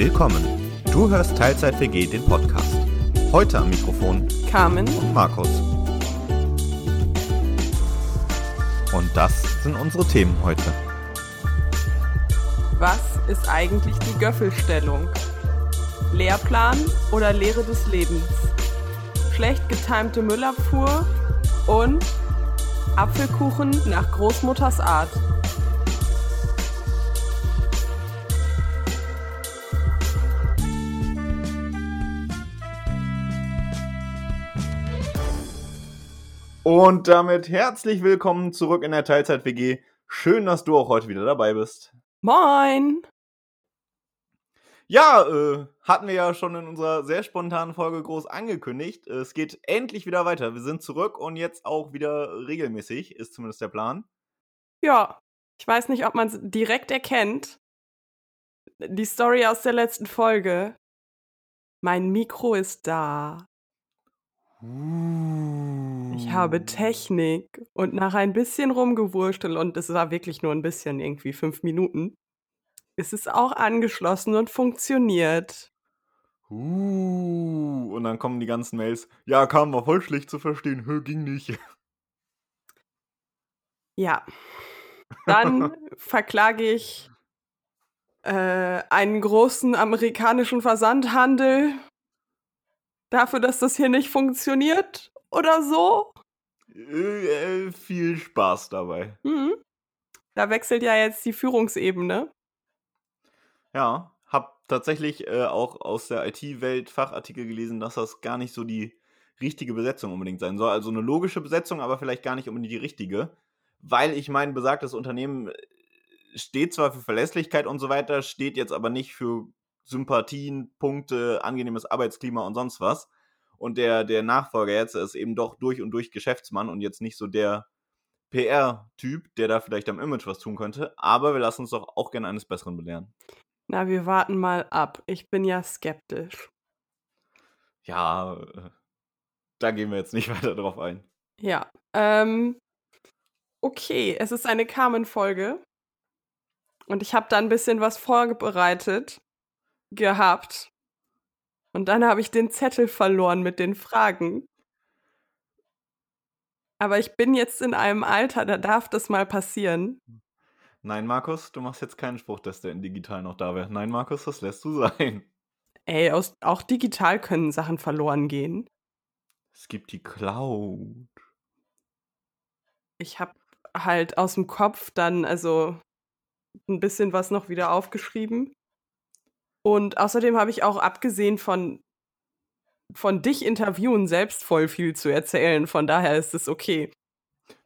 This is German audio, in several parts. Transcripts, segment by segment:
Willkommen. Du hörst Teilzeit WG, den Podcast. Heute am Mikrofon Carmen und Markus. Und das sind unsere Themen heute. Was ist eigentlich die Göffelstellung? Lehrplan oder Lehre des Lebens? Schlecht getimte Müllabfuhr und Apfelkuchen nach Großmutters Art. Und damit herzlich willkommen zurück in der Teilzeit WG. Schön, dass du auch heute wieder dabei bist. Moin! Ja, äh, hatten wir ja schon in unserer sehr spontanen Folge groß angekündigt. Es geht endlich wieder weiter. Wir sind zurück und jetzt auch wieder regelmäßig, ist zumindest der Plan. Ja, ich weiß nicht, ob man es direkt erkennt. Die Story aus der letzten Folge. Mein Mikro ist da. Ich habe Technik und nach ein bisschen rumgewurschtelt und es war wirklich nur ein bisschen, irgendwie fünf Minuten, ist es auch angeschlossen und funktioniert. Uh, und dann kommen die ganzen Mails. Ja, kam war voll schlecht zu verstehen. Hö, ging nicht. Ja. Dann verklage ich äh, einen großen amerikanischen Versandhandel dafür, dass das hier nicht funktioniert oder so. Äh, äh, viel Spaß dabei. Mhm. Da wechselt ja jetzt die Führungsebene. Ja, hab tatsächlich äh, auch aus der IT-Welt Fachartikel gelesen, dass das gar nicht so die richtige Besetzung unbedingt sein soll. Also eine logische Besetzung, aber vielleicht gar nicht unbedingt die richtige. Weil ich mein besagtes Unternehmen äh, steht zwar für Verlässlichkeit und so weiter, steht jetzt aber nicht für Sympathien, Punkte, angenehmes Arbeitsklima und sonst was. Und der, der Nachfolger jetzt ist eben doch durch und durch Geschäftsmann und jetzt nicht so der PR-Typ, der da vielleicht am Image was tun könnte. Aber wir lassen uns doch auch gerne eines Besseren belehren. Na, wir warten mal ab. Ich bin ja skeptisch. Ja, äh, da gehen wir jetzt nicht weiter drauf ein. Ja. Ähm, okay, es ist eine Carmen-Folge. Und ich habe da ein bisschen was vorbereitet gehabt. Und dann habe ich den Zettel verloren mit den Fragen. Aber ich bin jetzt in einem Alter, da darf das mal passieren. Nein, Markus, du machst jetzt keinen Spruch, dass der in digital noch da wäre. Nein, Markus, das lässt du sein. Ey, aus, auch digital können Sachen verloren gehen. Es gibt die Cloud. Ich habe halt aus dem Kopf dann also ein bisschen was noch wieder aufgeschrieben. Und außerdem habe ich auch abgesehen von von dich interviewen selbst voll viel zu erzählen. Von daher ist es okay.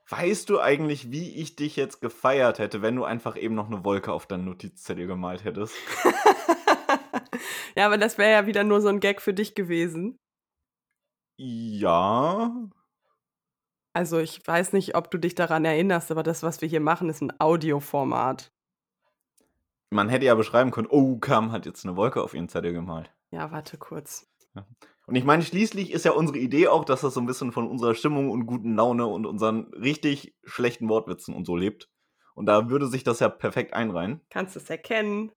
Weißt du eigentlich, wie ich dich jetzt gefeiert hätte, wenn du einfach eben noch eine Wolke auf deinen Notizzettel gemalt hättest? ja, aber das wäre ja wieder nur so ein Gag für dich gewesen. Ja. Also ich weiß nicht, ob du dich daran erinnerst, aber das, was wir hier machen, ist ein Audioformat. Man hätte ja beschreiben können, oh, Kam hat jetzt eine Wolke auf ihren Zettel gemalt. Ja, warte kurz. Ja. Und ich meine, schließlich ist ja unsere Idee auch, dass das so ein bisschen von unserer Stimmung und guten Laune und unseren richtig schlechten Wortwitzen und so lebt. Und da würde sich das ja perfekt einreihen. Kannst du es erkennen?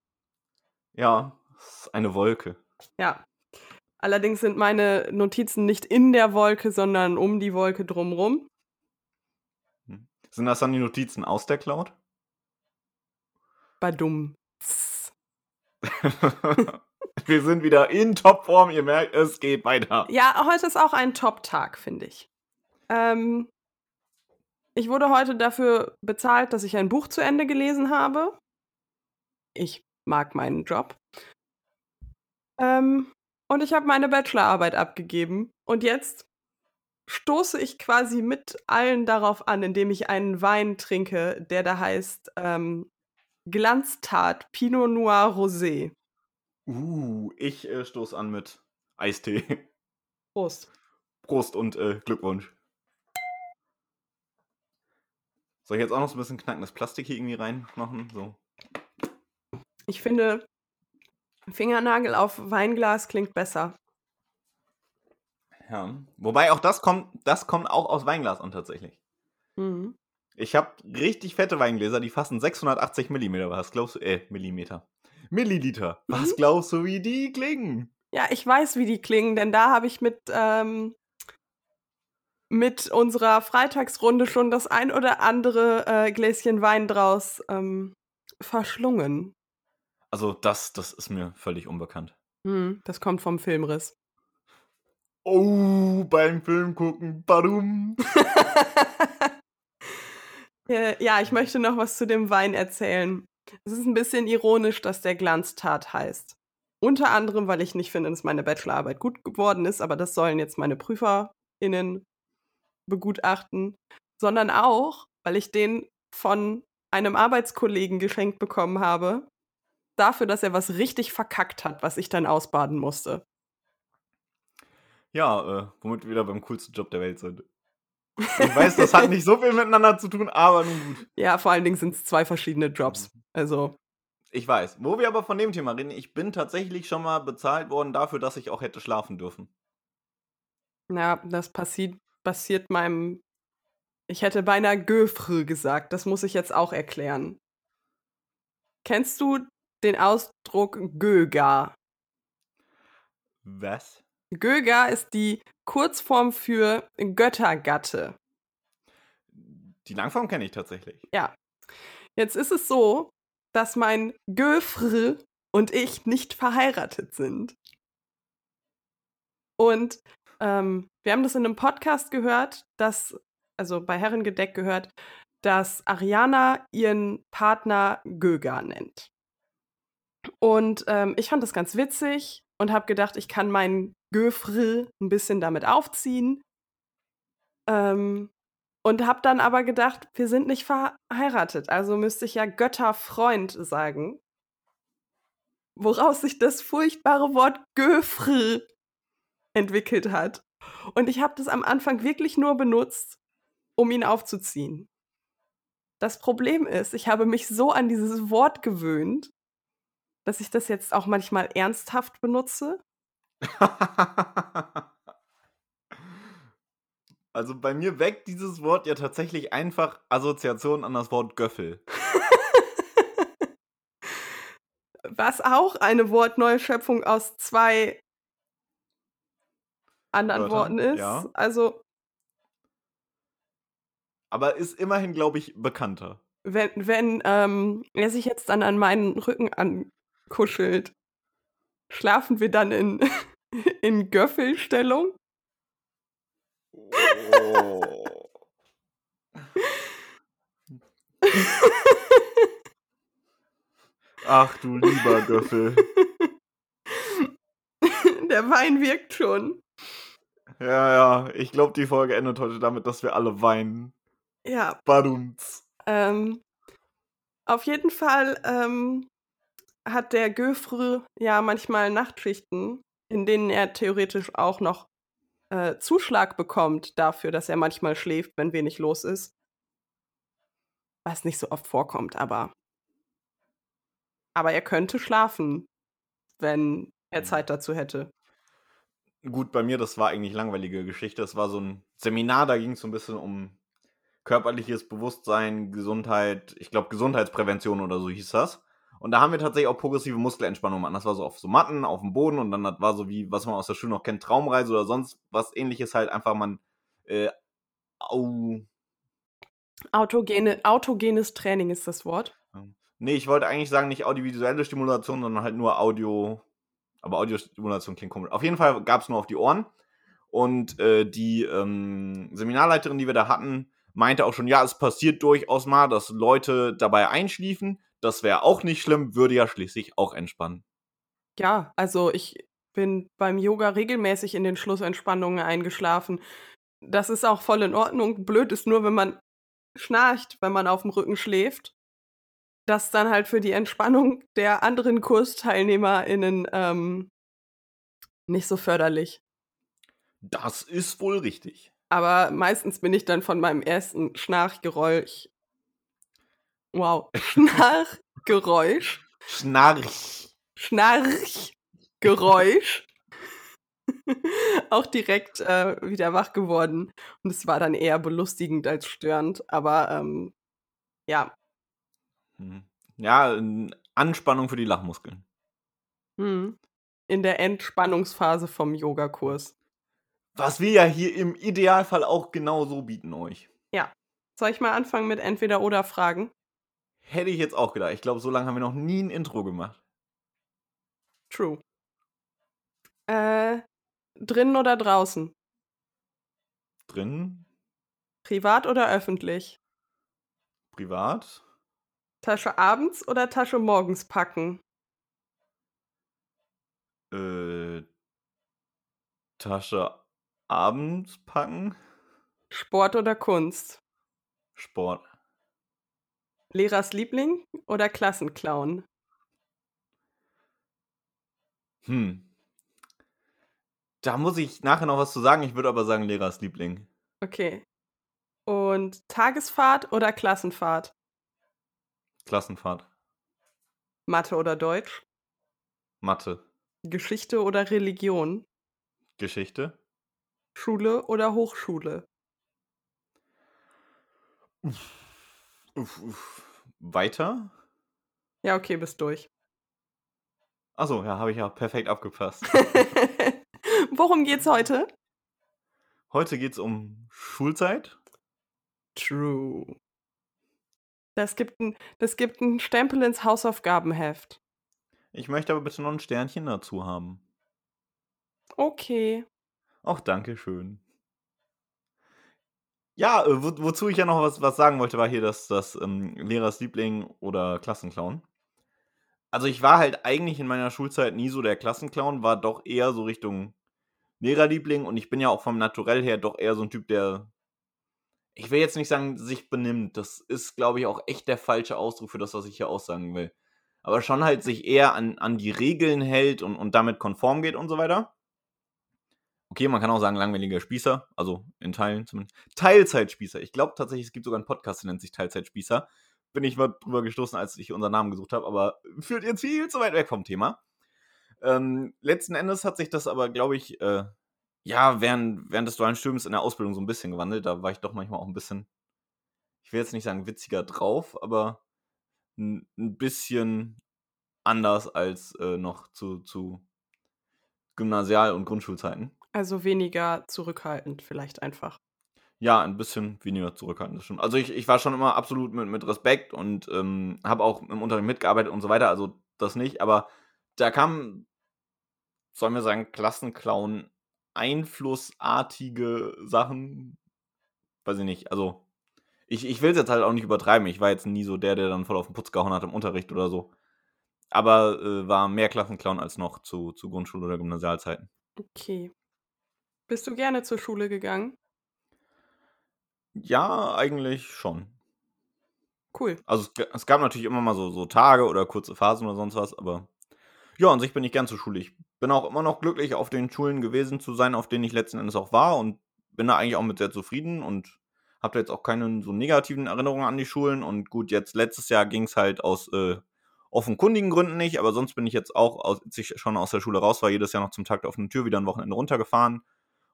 Ja, es ist eine Wolke. Ja. Allerdings sind meine Notizen nicht in der Wolke, sondern um die Wolke drumrum. Hm. Sind das dann die Notizen aus der Cloud? Badum. Wir sind wieder in Topform. Ihr merkt, es geht weiter. Ja, heute ist auch ein Top-Tag, finde ich. Ähm, ich wurde heute dafür bezahlt, dass ich ein Buch zu Ende gelesen habe. Ich mag meinen Job. Ähm, und ich habe meine Bachelorarbeit abgegeben. Und jetzt stoße ich quasi mit allen darauf an, indem ich einen Wein trinke, der da heißt ähm, Glanztat Pinot Noir Rosé. Uh, ich äh, stoße an mit Eistee. Prost. Prost und äh, Glückwunsch. Soll ich jetzt auch noch so ein bisschen knackendes Plastik hier irgendwie reinmachen? So. Ich finde, Fingernagel auf Weinglas klingt besser. Ja. Wobei auch das kommt, das kommt auch aus Weinglas an tatsächlich. Mhm. Ich habe richtig fette Weingläser, die fassen 680 Millimeter. Was glaubst du? Äh, Millimeter. Milliliter. Was Mhm. glaubst du, wie die klingen? Ja, ich weiß, wie die klingen, denn da habe ich mit, ähm, mit unserer Freitagsrunde schon das ein oder andere äh, Gläschen Wein draus ähm, verschlungen. Also, das, das ist mir völlig unbekannt. Hm, das kommt vom Filmriss. Oh, beim Film gucken. Badum. Äh, ja, ich möchte noch was zu dem Wein erzählen. Es ist ein bisschen ironisch, dass der Glanztat heißt. Unter anderem, weil ich nicht finde, dass meine Bachelorarbeit gut geworden ist, aber das sollen jetzt meine PrüferInnen begutachten, sondern auch, weil ich den von einem Arbeitskollegen geschenkt bekommen habe, dafür, dass er was richtig verkackt hat, was ich dann ausbaden musste. Ja, äh, womit wir wieder beim coolsten Job der Welt sind. Ich weiß, das hat nicht so viel miteinander zu tun, aber nun gut. Ja, vor allen Dingen sind es zwei verschiedene Jobs. Also, Ich weiß. Wo wir aber von dem Thema reden, ich bin tatsächlich schon mal bezahlt worden dafür, dass ich auch hätte schlafen dürfen. ja, das passiert, passiert meinem. Ich hätte beinahe Göfrü gesagt. Das muss ich jetzt auch erklären. Kennst du den Ausdruck Göga? Was? Göga ist die Kurzform für Göttergatte. Die Langform kenne ich tatsächlich. Ja. Jetzt ist es so, dass mein Göfr und ich nicht verheiratet sind. Und ähm, wir haben das in einem Podcast gehört, dass, also bei Herrengedeck gehört, dass Ariana ihren Partner Göga nennt. Und ähm, ich fand das ganz witzig und habe gedacht, ich kann meinen Göfr ein bisschen damit aufziehen. Ähm, und habe dann aber gedacht, wir sind nicht verheiratet, also müsste ich ja Götterfreund sagen. Woraus sich das furchtbare Wort Göfr entwickelt hat. Und ich habe das am Anfang wirklich nur benutzt, um ihn aufzuziehen. Das Problem ist, ich habe mich so an dieses Wort gewöhnt, dass ich das jetzt auch manchmal ernsthaft benutze. also bei mir weckt dieses Wort ja tatsächlich einfach Assoziationen an das Wort Göffel. Was auch eine Wortneuschöpfung aus zwei anderen Wörtern, Worten ist. ja. Also, Aber ist immerhin, glaube ich, bekannter. wenn, wenn ähm, er sich jetzt dann an meinen Rücken ankuschelt, schlafen wir dann in, in Göffelstellung? Oh. Ach du lieber Göffel. Der Wein wirkt schon. Ja, ja, ich glaube, die Folge endet heute damit, dass wir alle weinen. Ja, Badumts. ähm, auf jeden Fall ähm, hat der Göfrü ja manchmal Nachtschichten, in denen er theoretisch auch noch äh, Zuschlag bekommt dafür, dass er manchmal schläft, wenn wenig los ist. Was nicht so oft vorkommt, aber. Aber er könnte schlafen, wenn er Mhm. Zeit dazu hätte. Gut, bei mir, das war eigentlich langweilige Geschichte. Es war so ein Seminar, da ging es so ein bisschen um körperliches Bewusstsein, Gesundheit, ich glaube Gesundheitsprävention oder so hieß das. Und da haben wir tatsächlich auch progressive Muskelentspannung gemacht. Das war so auf so Matten, auf dem Boden und dann das war so wie, was man aus der Schule noch kennt, Traumreise oder sonst was ähnliches halt einfach man äh, au, Autogene, autogenes Training ist das Wort. Nee, ich wollte eigentlich sagen, nicht audiovisuelle Stimulation, sondern halt nur Audio. Aber Audiostimulation klingt komisch. Auf jeden Fall gab es nur auf die Ohren. Und äh, die ähm, Seminarleiterin, die wir da hatten, meinte auch schon, ja, es passiert durchaus mal, dass Leute dabei einschliefen. Das wäre auch nicht schlimm, würde ja schließlich auch entspannen. Ja, also ich bin beim Yoga regelmäßig in den Schlussentspannungen eingeschlafen. Das ist auch voll in Ordnung. Blöd ist nur, wenn man schnarcht, wenn man auf dem Rücken schläft. Das dann halt für die Entspannung der anderen KursteilnehmerInnen ähm, nicht so förderlich. Das ist wohl richtig. Aber meistens bin ich dann von meinem ersten Schnarchgeräusch. Wow, Schnarchgeräusch. Schnarch. Schnarchgeräusch auch direkt äh, wieder wach geworden. Und es war dann eher belustigend als störend. Aber ähm, ja. Mhm. Ja, Anspannung für die Lachmuskeln. Mhm. In der Entspannungsphase vom Yogakurs. Was wir ja hier im Idealfall auch genau so bieten euch. Ja. Soll ich mal anfangen mit entweder oder Fragen? Hätte ich jetzt auch gedacht. Ich glaube, so lange haben wir noch nie ein Intro gemacht. True. Äh, drinnen oder draußen? Drinnen. Privat oder öffentlich? Privat. Tasche abends oder Tasche morgens packen? Äh, Tasche abends packen. Sport oder Kunst? Sport. Lehrers Liebling oder Klassenclown? Hm. Da muss ich nachher noch was zu sagen. Ich würde aber sagen Lehrers Liebling. Okay. Und Tagesfahrt oder Klassenfahrt? Klassenfahrt. Mathe oder Deutsch? Mathe. Geschichte oder Religion? Geschichte. Schule oder Hochschule? Uff. Uff, uff. Weiter? Ja, okay, bist durch. Achso, ja, habe ich ja perfekt abgepasst. Worum geht's heute? Heute geht's um Schulzeit. True. Das gibt ein, das gibt ein Stempel ins Hausaufgabenheft. Ich möchte aber bitte noch ein Sternchen dazu haben. Okay. Auch danke schön. Ja, äh, wo, wozu ich ja noch was, was sagen wollte, war hier das, das ähm, Lehrers oder Klassenclown. Also ich war halt eigentlich in meiner Schulzeit nie so der Klassenclown, war doch eher so Richtung Lehrerliebling und ich bin ja auch vom Naturell her doch eher so ein Typ, der ich will jetzt nicht sagen, sich benimmt. Das ist, glaube ich, auch echt der falsche Ausdruck für das, was ich hier aussagen will. Aber schon halt sich eher an, an die Regeln hält und, und damit konform geht und so weiter. Okay, man kann auch sagen, langweiliger Spießer, also in Teilen zumindest. Teilzeitspießer. Ich glaube tatsächlich, es gibt sogar einen Podcast, der nennt sich Teilzeitspießer. Bin ich mal drüber gestoßen, als ich unseren Namen gesucht habe, aber führt jetzt viel zu weit weg vom Thema. Ähm, letzten Endes hat sich das aber, glaube ich, äh, ja, während, während des dualen Studiums in der Ausbildung so ein bisschen gewandelt. Da war ich doch manchmal auch ein bisschen, ich will jetzt nicht sagen witziger drauf, aber ein, ein bisschen anders als äh, noch zu, zu Gymnasial- und Grundschulzeiten. Also weniger zurückhaltend vielleicht einfach. Ja, ein bisschen weniger zurückhaltend, das stimmt. Also ich, ich war schon immer absolut mit, mit Respekt und ähm, habe auch im Unterricht mitgearbeitet und so weiter, also das nicht, aber da kam, sollen wir sagen, Klassenclown einflussartige Sachen. Weiß ich nicht. Also, ich, ich will es jetzt halt auch nicht übertreiben. Ich war jetzt nie so der, der dann voll auf den Putz gehauen hat im Unterricht oder so. Aber äh, war mehr Klassenclown als noch zu, zu Grundschule- oder Gymnasialzeiten. Okay. Bist du gerne zur Schule gegangen? Ja, eigentlich schon. Cool. Also es, es gab natürlich immer mal so, so Tage oder kurze Phasen oder sonst was, aber ja, an sich bin ich gern zur Schule. Ich bin auch immer noch glücklich, auf den Schulen gewesen zu sein, auf denen ich letzten Endes auch war und bin da eigentlich auch mit sehr zufrieden und habe da jetzt auch keine so negativen Erinnerungen an die Schulen. Und gut, jetzt letztes Jahr ging es halt aus äh, offenkundigen Gründen nicht, aber sonst bin ich jetzt auch, als ich schon aus der Schule raus war, jedes Jahr noch zum Tag der offenen Tür wieder ein Wochenende runtergefahren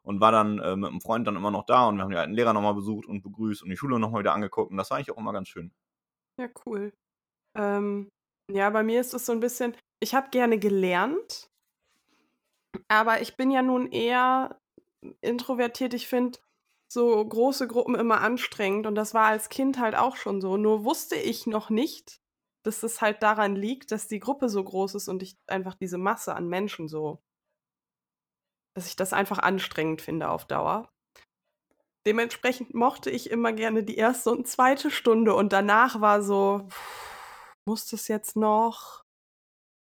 und war dann äh, mit einem Freund dann immer noch da und wir haben die alten Lehrer nochmal besucht und begrüßt und die Schule nochmal wieder angeguckt und das war eigentlich auch immer ganz schön. Ja, cool. Ähm, ja, bei mir ist es so ein bisschen, ich habe gerne gelernt, aber ich bin ja nun eher introvertiert. Ich finde so große Gruppen immer anstrengend und das war als Kind halt auch schon so. Nur wusste ich noch nicht, dass es halt daran liegt, dass die Gruppe so groß ist und ich einfach diese Masse an Menschen so, dass ich das einfach anstrengend finde auf Dauer. Dementsprechend mochte ich immer gerne die erste und zweite Stunde und danach war so, muss das jetzt noch?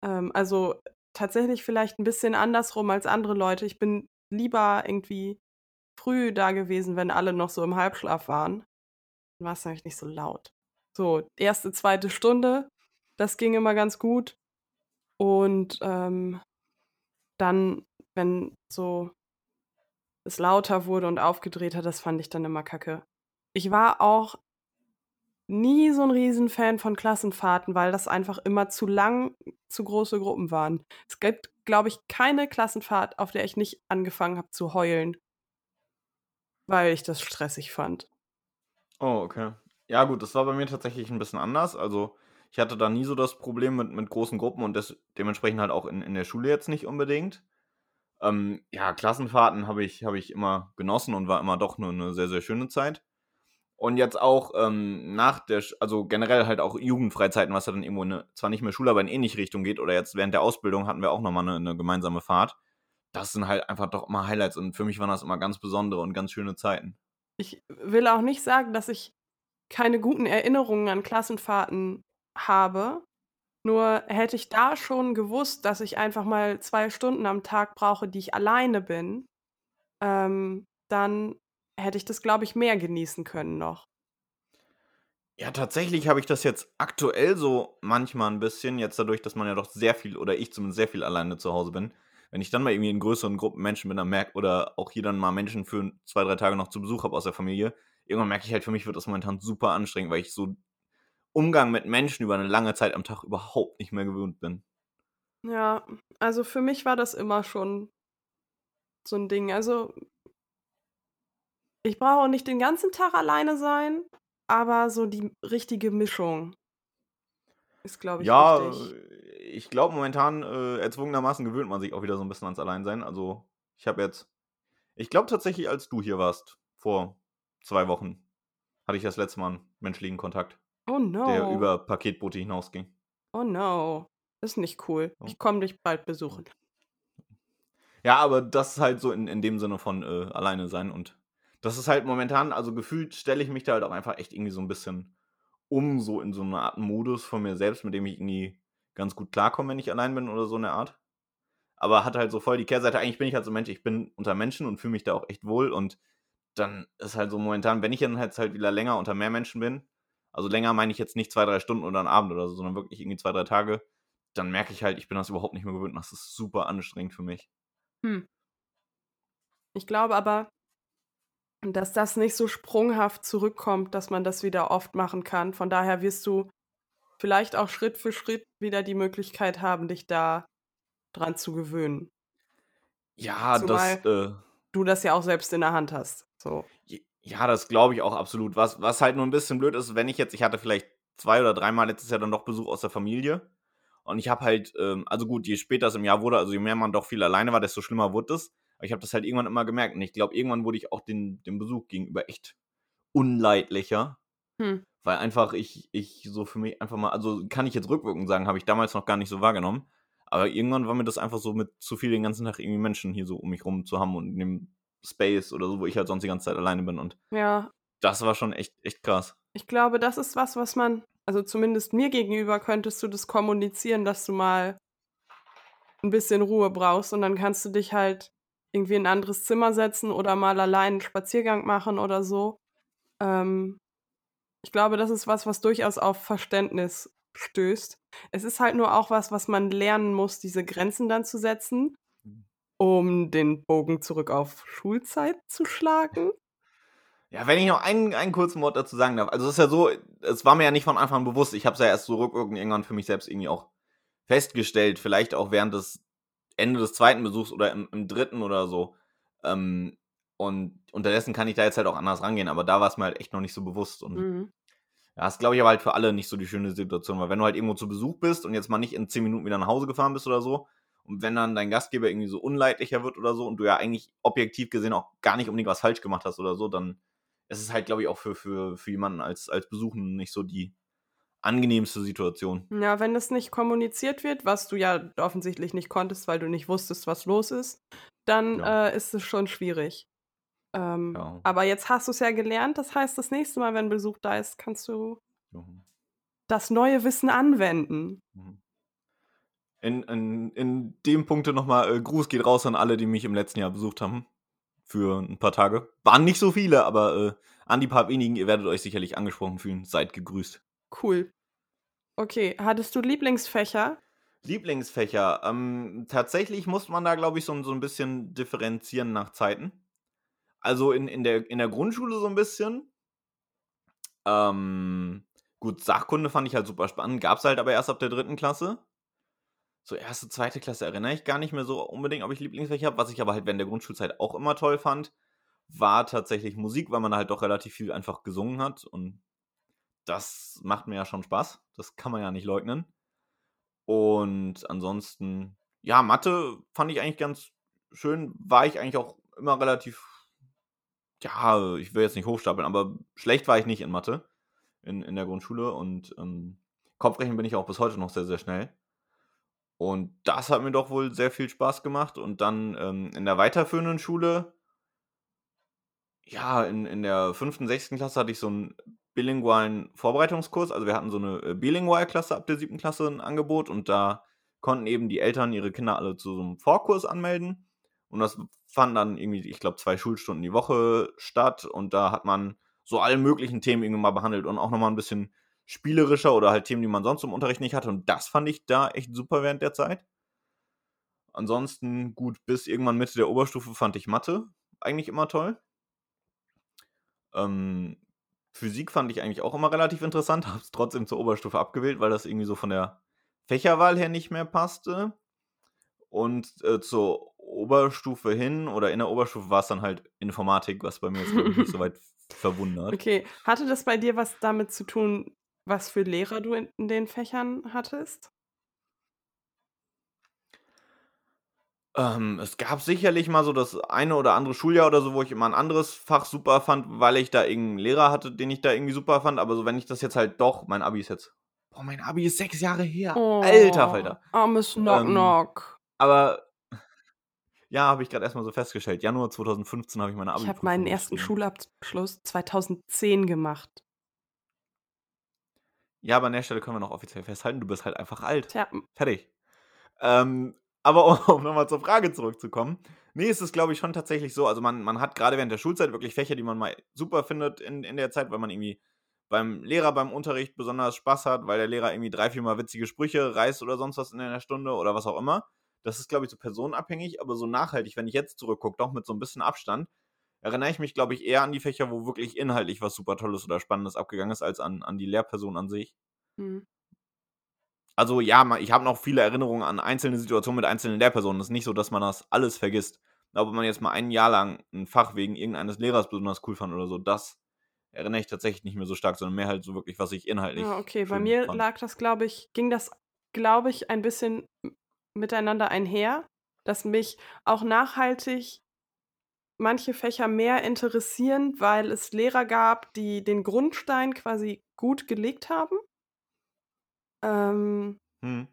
Ähm, also tatsächlich vielleicht ein bisschen andersrum als andere Leute. Ich bin lieber irgendwie früh da gewesen, wenn alle noch so im Halbschlaf waren. Dann war es nämlich nicht so laut. So, erste, zweite Stunde, das ging immer ganz gut. Und ähm, dann, wenn so es lauter wurde und aufgedreht hat, das fand ich dann immer kacke. Ich war auch nie so ein Riesenfan von Klassenfahrten, weil das einfach immer zu lang, zu große Gruppen waren. Es gibt, glaube ich, keine Klassenfahrt, auf der ich nicht angefangen habe zu heulen, weil ich das stressig fand. Oh, okay. Ja, gut, das war bei mir tatsächlich ein bisschen anders. Also, ich hatte da nie so das Problem mit, mit großen Gruppen und das, dementsprechend halt auch in, in der Schule jetzt nicht unbedingt. Ähm, ja, Klassenfahrten habe ich, hab ich immer genossen und war immer doch nur eine sehr, sehr schöne Zeit. Und jetzt auch ähm, nach der, also generell halt auch Jugendfreizeiten, was ja dann irgendwo eine, zwar nicht mehr Schule, aber in ähnliche Richtung geht. Oder jetzt während der Ausbildung hatten wir auch nochmal eine, eine gemeinsame Fahrt. Das sind halt einfach doch immer Highlights und für mich waren das immer ganz besondere und ganz schöne Zeiten. Ich will auch nicht sagen, dass ich keine guten Erinnerungen an Klassenfahrten habe. Nur hätte ich da schon gewusst, dass ich einfach mal zwei Stunden am Tag brauche, die ich alleine bin, ähm, dann hätte ich das, glaube ich, mehr genießen können noch. Ja, tatsächlich habe ich das jetzt aktuell so manchmal ein bisschen, jetzt dadurch, dass man ja doch sehr viel, oder ich zumindest sehr viel alleine zu Hause bin. Wenn ich dann mal irgendwie in größeren Gruppen Menschen bin, dann merke, oder auch hier dann mal Menschen für zwei, drei Tage noch zu Besuch habe aus der Familie, irgendwann merke ich halt, für mich wird das momentan super anstrengend, weil ich so Umgang mit Menschen über eine lange Zeit am Tag überhaupt nicht mehr gewöhnt bin. Ja, also für mich war das immer schon so ein Ding. Also ich brauche nicht den ganzen Tag alleine sein, aber so die richtige Mischung ist, glaube ich, Ja, wichtig. ich glaube momentan äh, erzwungenermaßen gewöhnt man sich auch wieder so ein bisschen ans Alleinsein. Also ich habe jetzt, ich glaube tatsächlich, als du hier warst, vor zwei Wochen, hatte ich das letzte Mal einen menschlichen Kontakt, Oh der no. über Paketboote hinausging. Oh no. Ist nicht cool. Ja. Ich komme dich bald besuchen. Ja, aber das ist halt so in, in dem Sinne von äh, alleine sein und das ist halt momentan, also gefühlt stelle ich mich da halt auch einfach echt irgendwie so ein bisschen um, so in so eine Art Modus von mir selbst, mit dem ich irgendwie ganz gut klarkomme, wenn ich allein bin oder so eine Art. Aber hat halt so voll die Kehrseite. Eigentlich bin ich halt so ein Mensch, ich bin unter Menschen und fühle mich da auch echt wohl und dann ist halt so momentan, wenn ich dann halt, halt wieder länger unter mehr Menschen bin, also länger meine ich jetzt nicht zwei, drei Stunden oder einen Abend oder so, sondern wirklich irgendwie zwei, drei Tage, dann merke ich halt, ich bin das überhaupt nicht mehr gewöhnt. und Das ist super anstrengend für mich. Hm. Ich glaube aber, dass das nicht so sprunghaft zurückkommt, dass man das wieder oft machen kann. Von daher wirst du vielleicht auch Schritt für Schritt wieder die Möglichkeit haben, dich da dran zu gewöhnen. Ja, Zumal- das, äh, Du das ja auch selbst in der Hand hast. So. Ja, das glaube ich auch absolut. Was, was halt nur ein bisschen blöd ist, wenn ich jetzt, ich hatte vielleicht zwei oder dreimal letztes Jahr dann doch Besuch aus der Familie. Und ich habe halt, ähm, also gut, je später es im Jahr wurde, also je mehr man doch viel alleine war, desto schlimmer wurde es. Aber ich habe das halt irgendwann immer gemerkt. Und ich glaube, irgendwann wurde ich auch den, dem Besuch gegenüber echt unleidlicher. Hm. Weil einfach ich, ich so für mich einfach mal, also kann ich jetzt rückwirkend sagen, habe ich damals noch gar nicht so wahrgenommen. Aber irgendwann war mir das einfach so mit zu viel den ganzen Tag irgendwie Menschen hier so um mich rum zu haben und in dem Space oder so, wo ich halt sonst die ganze Zeit alleine bin. Und Ja, das war schon echt, echt krass. ich glaube, das ist was, was man, also zumindest mir gegenüber könntest du das kommunizieren, dass du mal ein bisschen Ruhe brauchst und dann kannst du dich halt irgendwie in ein anderes Zimmer setzen oder mal allein einen Spaziergang machen oder so. Ähm, ich glaube, das ist was, was durchaus auf Verständnis stößt. Es ist halt nur auch was, was man lernen muss, diese Grenzen dann zu setzen, um den Bogen zurück auf Schulzeit zu schlagen. Ja, wenn ich noch einen, einen kurzen Wort dazu sagen darf. Also es ist ja so, es war mir ja nicht von Anfang an bewusst. Ich habe es ja erst so rückwirkend irgendwann für mich selbst irgendwie auch festgestellt. Vielleicht auch während des Ende des zweiten Besuchs oder im, im dritten oder so. Ähm, und unterdessen kann ich da jetzt halt auch anders rangehen. Aber da war es mir halt echt noch nicht so bewusst. Und Mhm. ja, das glaube ich aber halt für alle nicht so die schöne Situation. Weil wenn du halt irgendwo zu Besuch bist und jetzt mal nicht in 10 Minuten wieder nach Hause gefahren bist oder so, und wenn dann dein Gastgeber irgendwie so unleidlicher wird oder so und du ja eigentlich objektiv gesehen auch gar nicht unbedingt was falsch gemacht hast oder so, dann ist es halt, glaube ich, auch für, für, für jemanden als, als Besuchenden nicht so die angenehmste Situation. Ja, wenn das nicht kommuniziert wird, was du ja offensichtlich nicht konntest, weil du nicht wusstest, was los ist, dann Ja. äh, ist es schon schwierig. Ähm, Ja. Aber jetzt hast du es ja gelernt, das heißt, das nächste Mal, wenn Besuch da ist, kannst du Mhm. das neue Wissen anwenden. Mhm. In, in, in dem Punkte nochmal äh, Gruß geht raus an alle, die mich im letzten Jahr besucht haben. Für ein paar Tage. Waren nicht so viele, aber äh, an die paar wenigen, ihr werdet euch sicherlich angesprochen fühlen. Seid gegrüßt. Cool. Okay, hattest du Lieblingsfächer? Lieblingsfächer. Ähm, tatsächlich muss man da, glaube ich, so, so ein bisschen differenzieren nach Zeiten. Also in, in, der, in der Grundschule so ein bisschen. Ähm, gut, Sachkunde fand ich halt super spannend, gab's halt aber erst ab der dritten Klasse. So erste, zweite Klasse erinnere ich gar nicht mehr so unbedingt, ob ich Lieblingsfächer habe. Was ich aber halt während der Grundschulzeit auch immer toll fand, war tatsächlich Musik, weil man halt doch relativ viel einfach gesungen hat und das macht mir ja schon Spaß. Das kann man ja nicht leugnen. Und ansonsten, ja, Mathe fand ich eigentlich ganz schön. War ich eigentlich auch immer relativ, ja, ich will jetzt nicht hochstapeln, aber schlecht war ich nicht in Mathe in, in der Grundschule und ähm, Kopfrechnen bin ich auch bis heute noch sehr, sehr schnell. Und das hat mir doch wohl sehr viel Spaß gemacht. Und dann ähm, in der weiterführenden Schule, ja, in, in der fünften, sechsten Klasse hatte ich so einen bilingualen Vorbereitungskurs. Also wir hatten so eine äh, Bilingual-Klasse ab der siebten Klasse ein Angebot und da konnten eben die Eltern ihre Kinder alle zu so einem Vorkurs anmelden. Und das fand dann irgendwie, ich glaube, zwei Schulstunden die Woche statt. Und da hat man so alle möglichen Themen irgendwie mal behandelt und auch nochmal ein bisschen spielerischer oder halt Themen, die man sonst im Unterricht nicht hatte. Und das fand ich da echt super während der Zeit. Ansonsten, gut, bis irgendwann Mitte der Oberstufe fand ich Mathe eigentlich immer toll. Ähm, Physik fand ich eigentlich auch immer relativ interessant, habe es trotzdem zur Oberstufe abgewählt, weil das irgendwie so von der Fächerwahl her nicht mehr passte. Und äh, zur Oberstufe hin oder in der Oberstufe war es dann halt Informatik, was bei mir jetzt nicht so weit verwundert. Okay, hatte das bei dir was damit zu tun, was für Lehrer du in, in den Fächern hattest? Ähm, es gab sicherlich mal so das eine oder andere Schuljahr oder so, wo ich immer ein anderes Fach super fand, weil ich da irgendeinen Lehrer hatte, den ich da irgendwie super fand. Aber so, wenn ich das jetzt halt doch, mein Abi ist jetzt. Boah, mein Abi ist sechs Jahre her. Oh, Alter Falter. Armes Knock Ähm, Knock. Aber ja, habe ich gerade erstmal so festgestellt. Januar 2015 habe ich meine abi Ich habe meinen ersten Schulabschluss 2010 gemacht. Ja, aber an der Stelle können wir noch offiziell festhalten, du bist halt einfach alt. Tja, Fertig. Ähm, aber um, um nochmal zur Frage zurückzukommen. Nee, es ist, glaube ich, schon tatsächlich so. Also man, man hat gerade während der Schulzeit wirklich Fächer, die man mal super findet in, in der Zeit, weil man irgendwie beim Lehrer beim Unterricht besonders Spaß hat, weil der Lehrer irgendwie drei, vier Mal witzige Sprüche reißt oder sonst was in einer Stunde oder was auch immer. Das ist, glaube ich, so personenabhängig, aber so nachhaltig, wenn ich jetzt zurückgucke, doch mit so ein bisschen Abstand, erinnere ich mich, glaube ich, eher an die Fächer, wo wirklich inhaltlich was super Tolles oder Spannendes abgegangen ist, als an, an die Lehrperson an sich. hm. Also ja, ich habe noch viele Erinnerungen an einzelne Situationen mit einzelnen Lehrpersonen. Es ist nicht so, dass man das alles vergisst. Aber wenn man jetzt mal ein Jahr lang ein Fach wegen irgendeines Lehrers besonders cool fand oder so, das erinnere ich tatsächlich nicht mehr so stark, sondern mehr halt so wirklich, was ich inhaltlich. Ja, okay. Bei mir fand. lag das, glaube ich, ging das, glaube ich, ein bisschen miteinander einher, dass mich auch nachhaltig manche Fächer mehr interessieren, weil es Lehrer gab, die den Grundstein quasi gut gelegt haben. Ähm, Hm.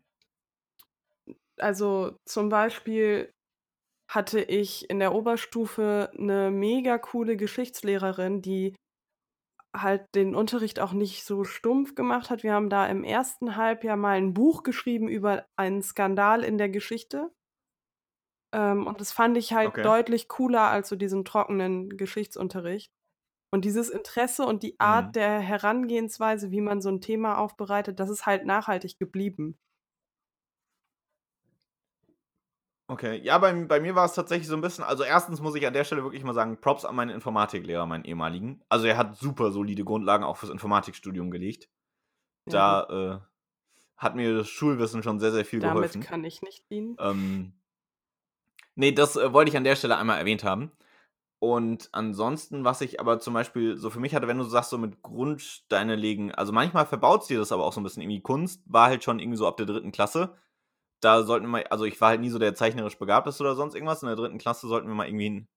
also zum Beispiel hatte ich in der Oberstufe eine mega coole Geschichtslehrerin, die halt den Unterricht auch nicht so stumpf gemacht hat. Wir haben da im ersten Halbjahr mal ein Buch geschrieben über einen Skandal in der Geschichte. Ähm, und das fand ich halt Okay. deutlich cooler als so diesen trockenen Geschichtsunterricht. Und dieses Interesse und die Art Mhm. der Herangehensweise, wie man so ein Thema aufbereitet, das ist halt nachhaltig geblieben. Okay, ja, bei, bei mir war es tatsächlich so ein bisschen, also erstens muss ich an der Stelle wirklich mal sagen, Props an meinen Informatiklehrer, meinen ehemaligen. Also er hat super solide Grundlagen auch fürs Informatikstudium gelegt. Ja. Da äh, hat mir das Schulwissen schon sehr, sehr viel Damit geholfen. kann ich nicht dienen. Ähm, nee, das äh, wollte ich an der Stelle einmal erwähnt haben. Und ansonsten, was ich aber zum Beispiel so für mich hatte, wenn du sagst, so mit Grundsteine legen, also manchmal verbaut dir das aber auch so ein bisschen irgendwie. Kunst war halt schon irgendwie so ab der dritten Klasse. Da sollten wir mal, also ich war halt nie so der zeichnerisch Begabteste oder sonst irgendwas. In der dritten Klasse sollten wir mal irgendwie einen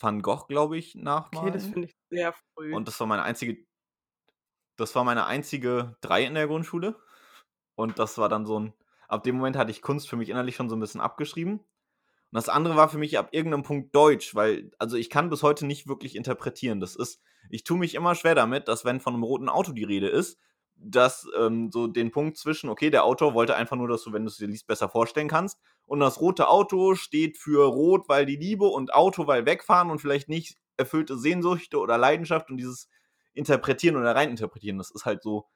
Van Gogh, glaube ich, Okay, das nachmalen. finde ich sehr früh. Und das war meine einzige, das war meine einzige drei in der Grundschule. Und das war dann so ein, ab dem Moment hatte ich Kunst für mich innerlich schon so ein bisschen abgeschrieben. Und das andere war für mich ab irgendeinem Punkt Deutsch, weil, also ich kann bis heute nicht wirklich interpretieren. Das ist, ich tue mich immer schwer damit, dass wenn von einem roten Auto die Rede ist, dass ähm, so den Punkt zwischen, okay, der Autor wollte einfach nur, dass du, wenn du es dir liest, besser vorstellen kannst. Und das rote Auto steht für Rot, weil die Liebe und Auto, weil wegfahren und vielleicht nicht erfüllte Sehnsüchte oder Leidenschaft und dieses Interpretieren oder reininterpretieren, das ist halt so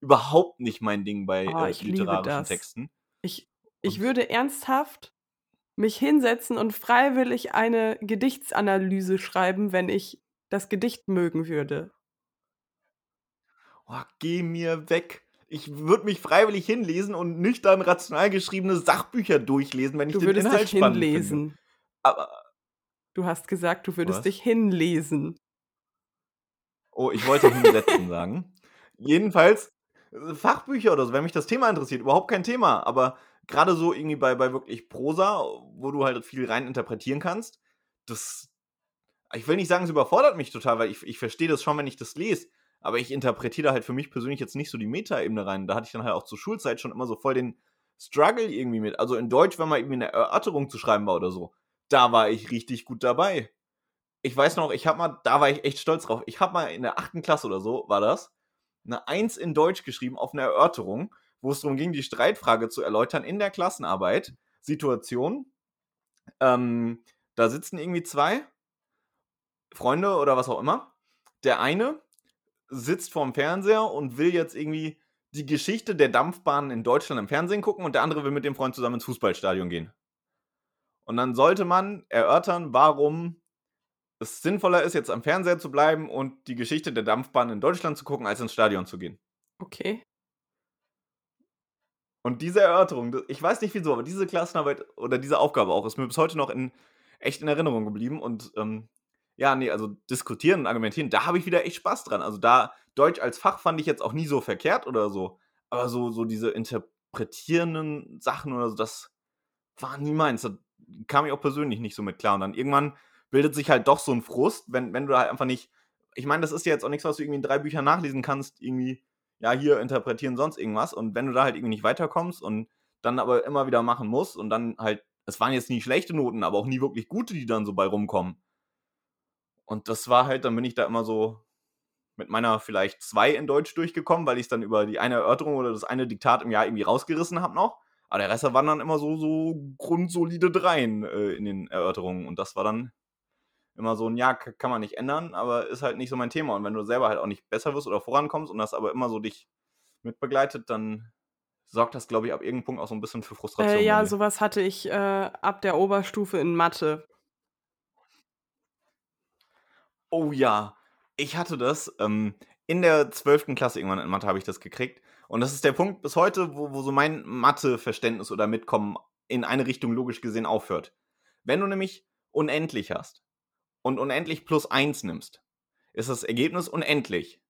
überhaupt nicht mein Ding bei Oh, äh, literarischen. Texten. Ich, ich würde ernsthaft mich hinsetzen und freiwillig eine Gedichtsanalyse schreiben, wenn ich das Gedicht mögen würde. Oh, geh mir weg. Ich würde mich freiwillig hinlesen und nüchtern rational geschriebene Sachbücher durchlesen, wenn ich Du den Inhalt dich spannend finde. hinlesen. Aber Du hast gesagt, du würdest Was? dich hinlesen. Oh, ich wollte hinsetzen sagen. Jedenfalls, äh, Fachbücher oder so, wenn mich das Thema interessiert, überhaupt kein Thema. Aber gerade so irgendwie bei, bei wirklich Prosa, wo du halt viel rein interpretieren kannst, das. Ich will nicht sagen, es überfordert mich total, weil ich, ich verstehe das schon, wenn ich das lese. Aber ich interpretiere da halt für mich persönlich jetzt nicht so die Meta-Ebene rein. Da hatte ich dann halt auch zur Schulzeit schon immer so voll den Struggle irgendwie mit. Also in Deutsch, wenn mal irgendwie eine Erörterung zu schreiben war oder so, da war ich richtig gut dabei ich weiß noch, ich habe mal, da war ich echt stolz drauf. Ich habe mal in der achten Klasse oder so, war das, eine Eins in Deutsch geschrieben auf eine Erörterung, wo es darum ging, die Streitfrage zu erläutern in der Klassenarbeit. Situation. Ähm, da sitzen irgendwie zwei Freunde oder was auch immer. Der eine sitzt vorm Fernseher und will jetzt irgendwie die Geschichte der Dampfbahnen in Deutschland im Fernsehen gucken und der andere will mit dem Freund zusammen ins Fußballstadion gehen. Und dann sollte man erörtern, warum es sinnvoller ist, jetzt am Fernseher zu bleiben und die Geschichte der Dampfbahn in Deutschland zu gucken, als ins Stadion zu gehen. Okay. Und diese Erörterung, ich weiß nicht wieso, aber diese Klassenarbeit oder diese Aufgabe auch ist mir bis heute noch in, echt in Erinnerung geblieben. Und ähm, ja, nee, also diskutieren und argumentieren, da habe ich wieder echt Spaß dran. Also da, Deutsch als Fach fand ich jetzt auch nie so verkehrt oder so. Aber so, so diese interpretierenden Sachen oder so, das war nie meins. Da kam ich auch persönlich nicht so mit klar. Und dann irgendwann bildet sich halt doch so ein Frust, wenn, wenn du halt einfach nicht. Ich meine, das ist ja jetzt auch nichts, was du irgendwie in drei Büchern nachlesen kannst, irgendwie, ja, hier interpretieren sonst irgendwas. Und wenn du da halt irgendwie nicht weiterkommst und dann aber immer wieder machen musst und dann halt, es waren jetzt nie schlechte Noten, aber auch nie wirklich gute, die dann so bei rumkommen. Und das war halt, dann bin ich da immer so mit meiner vielleicht zwei in Deutsch durchgekommen, weil ich es dann über die eine Erörterung oder das eine Diktat im Jahr irgendwie rausgerissen habe noch. Aber der Rest waren dann immer so, so grundsolide Dreien äh, in den Erörterungen. Und das war dann immer so ein Ja, kann man nicht ändern, aber ist halt nicht so mein Thema. Und wenn du selber halt auch nicht besser wirst oder vorankommst und das aber immer so dich mitbegleitet, dann sorgt das, glaube ich, ab irgendeinem Punkt auch so ein bisschen für Frustration. Äh, ja, sowas hatte ich äh, ab der Oberstufe in Mathe. Oh ja, ich hatte das. Ähm, in der 12. Klasse irgendwann in Mathe habe ich das gekriegt. Und das ist der Punkt bis heute, wo, wo so mein Mathe-Verständnis oder Mitkommen in eine Richtung logisch gesehen aufhört. Wenn du nämlich unendlich hast und unendlich plus 1 nimmst, ist das Ergebnis unendlich.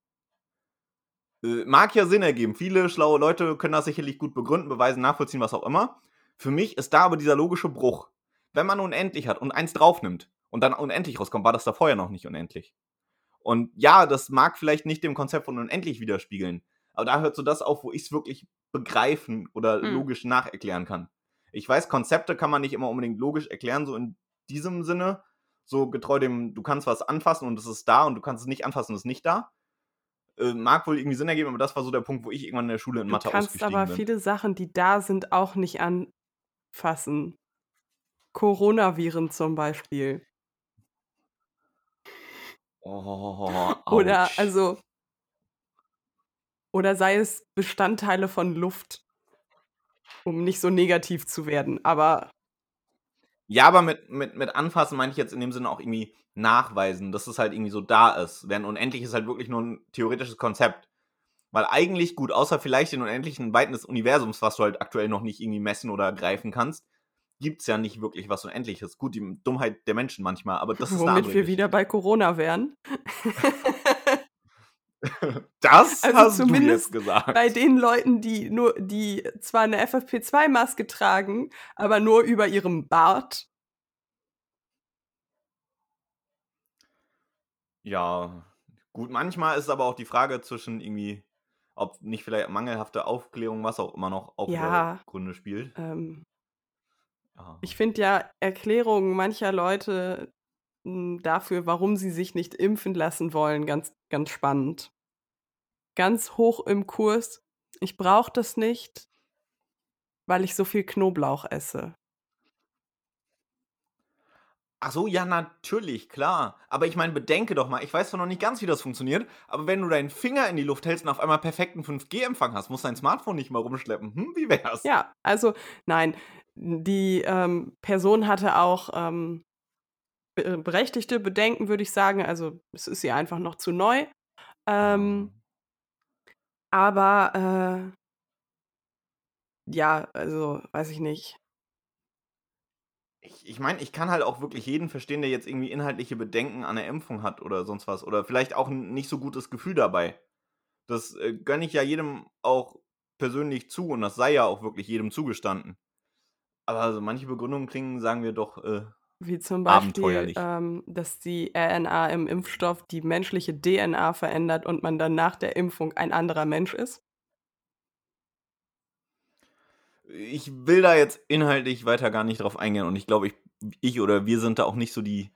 Äh, mag ja Sinn ergeben. Viele schlaue Leute können das sicherlich gut begründen, beweisen, nachvollziehen, was auch immer. Für mich ist da aber dieser logische Bruch. Wenn man unendlich hat und eins draufnimmt und dann unendlich rauskommt, war das da vorher noch nicht unendlich. Und ja, das mag vielleicht nicht dem Konzept von unendlich widerspiegeln, aber da hört so das auf, wo ich es wirklich begreifen oder Hm. logisch nacherklären kann. Ich weiß, Konzepte kann man nicht immer unbedingt logisch erklären, so in diesem Sinne, so getreu dem, du kannst was anfassen und es ist da und du kannst es nicht anfassen und es ist nicht da. Äh, mag wohl irgendwie Sinn ergeben, aber das war so der Punkt, wo ich irgendwann in der Schule in Du Mathe kannst ausgestiegen aber bin. viele Sachen, die da sind, auch nicht anfassen. Coronaviren zum Beispiel. Oh, Oder ouch. also oder sei es Bestandteile von Luft, um nicht so negativ zu werden. Aber Ja, aber mit, mit, mit anfassen meine ich jetzt in dem Sinne auch irgendwie nachweisen, dass es halt irgendwie so da ist. Während unendlich ist halt wirklich nur ein theoretisches Konzept. Weil eigentlich gut, außer vielleicht den unendlichen Weiten des Universums, was du halt aktuell noch nicht irgendwie messen oder greifen kannst, gibt's ja nicht wirklich was Unendliches. Gut, die Dummheit der Menschen manchmal, aber das ist eine womit wir wieder bei Corona wären. Das Also hast du zumindest jetzt gesagt. bei den Leuten, die nur, die zwar eine FFP2-Maske tragen, aber nur über ihrem Bart. Ja, gut, manchmal ist aber auch die Frage zwischen irgendwie, ob nicht vielleicht mangelhafte Aufklärung, was auch immer noch auch Ja. Gründe spielt. Ähm, Ja. ich finde ja Erklärungen mancher Leute dafür, warum sie sich nicht impfen lassen wollen, ganz, ganz spannend. Ganz hoch im Kurs. Ich brauche das nicht, weil ich so viel Knoblauch esse. Ach so, ja, natürlich, klar. Aber ich meine, bedenke doch mal, ich weiß zwar noch nicht ganz, wie das funktioniert, aber wenn du deinen Finger in die Luft hältst und auf einmal perfekten 5G-Empfang hast, musst du dein Smartphone nicht mal rumschleppen. Hm, wie wär's? Ja, also nein, die ähm, Person hatte auch ähm, berechtigte Bedenken, würde ich sagen. Also es ist ihr einfach noch zu neu. Ähm, Aber, äh ja, also, weiß ich nicht. Ich ich meine, ich kann halt auch wirklich jeden verstehen, der jetzt irgendwie inhaltliche Bedenken an der Impfung hat oder sonst was oder vielleicht auch 'n nicht so gutes Gefühl dabei. Das, äh, gönne ich ja jedem auch persönlich zu und das sei ja auch wirklich jedem zugestanden. Aber so manche Begründungen klingen, sagen wir doch, äh, Wie zum Beispiel, ähm, dass die RNA im Impfstoff die menschliche DNA verändert und man dann nach der Impfung ein anderer Mensch ist? Ich will da jetzt inhaltlich weiter gar nicht drauf eingehen und ich glaube, ich ich oder wir sind da auch nicht so die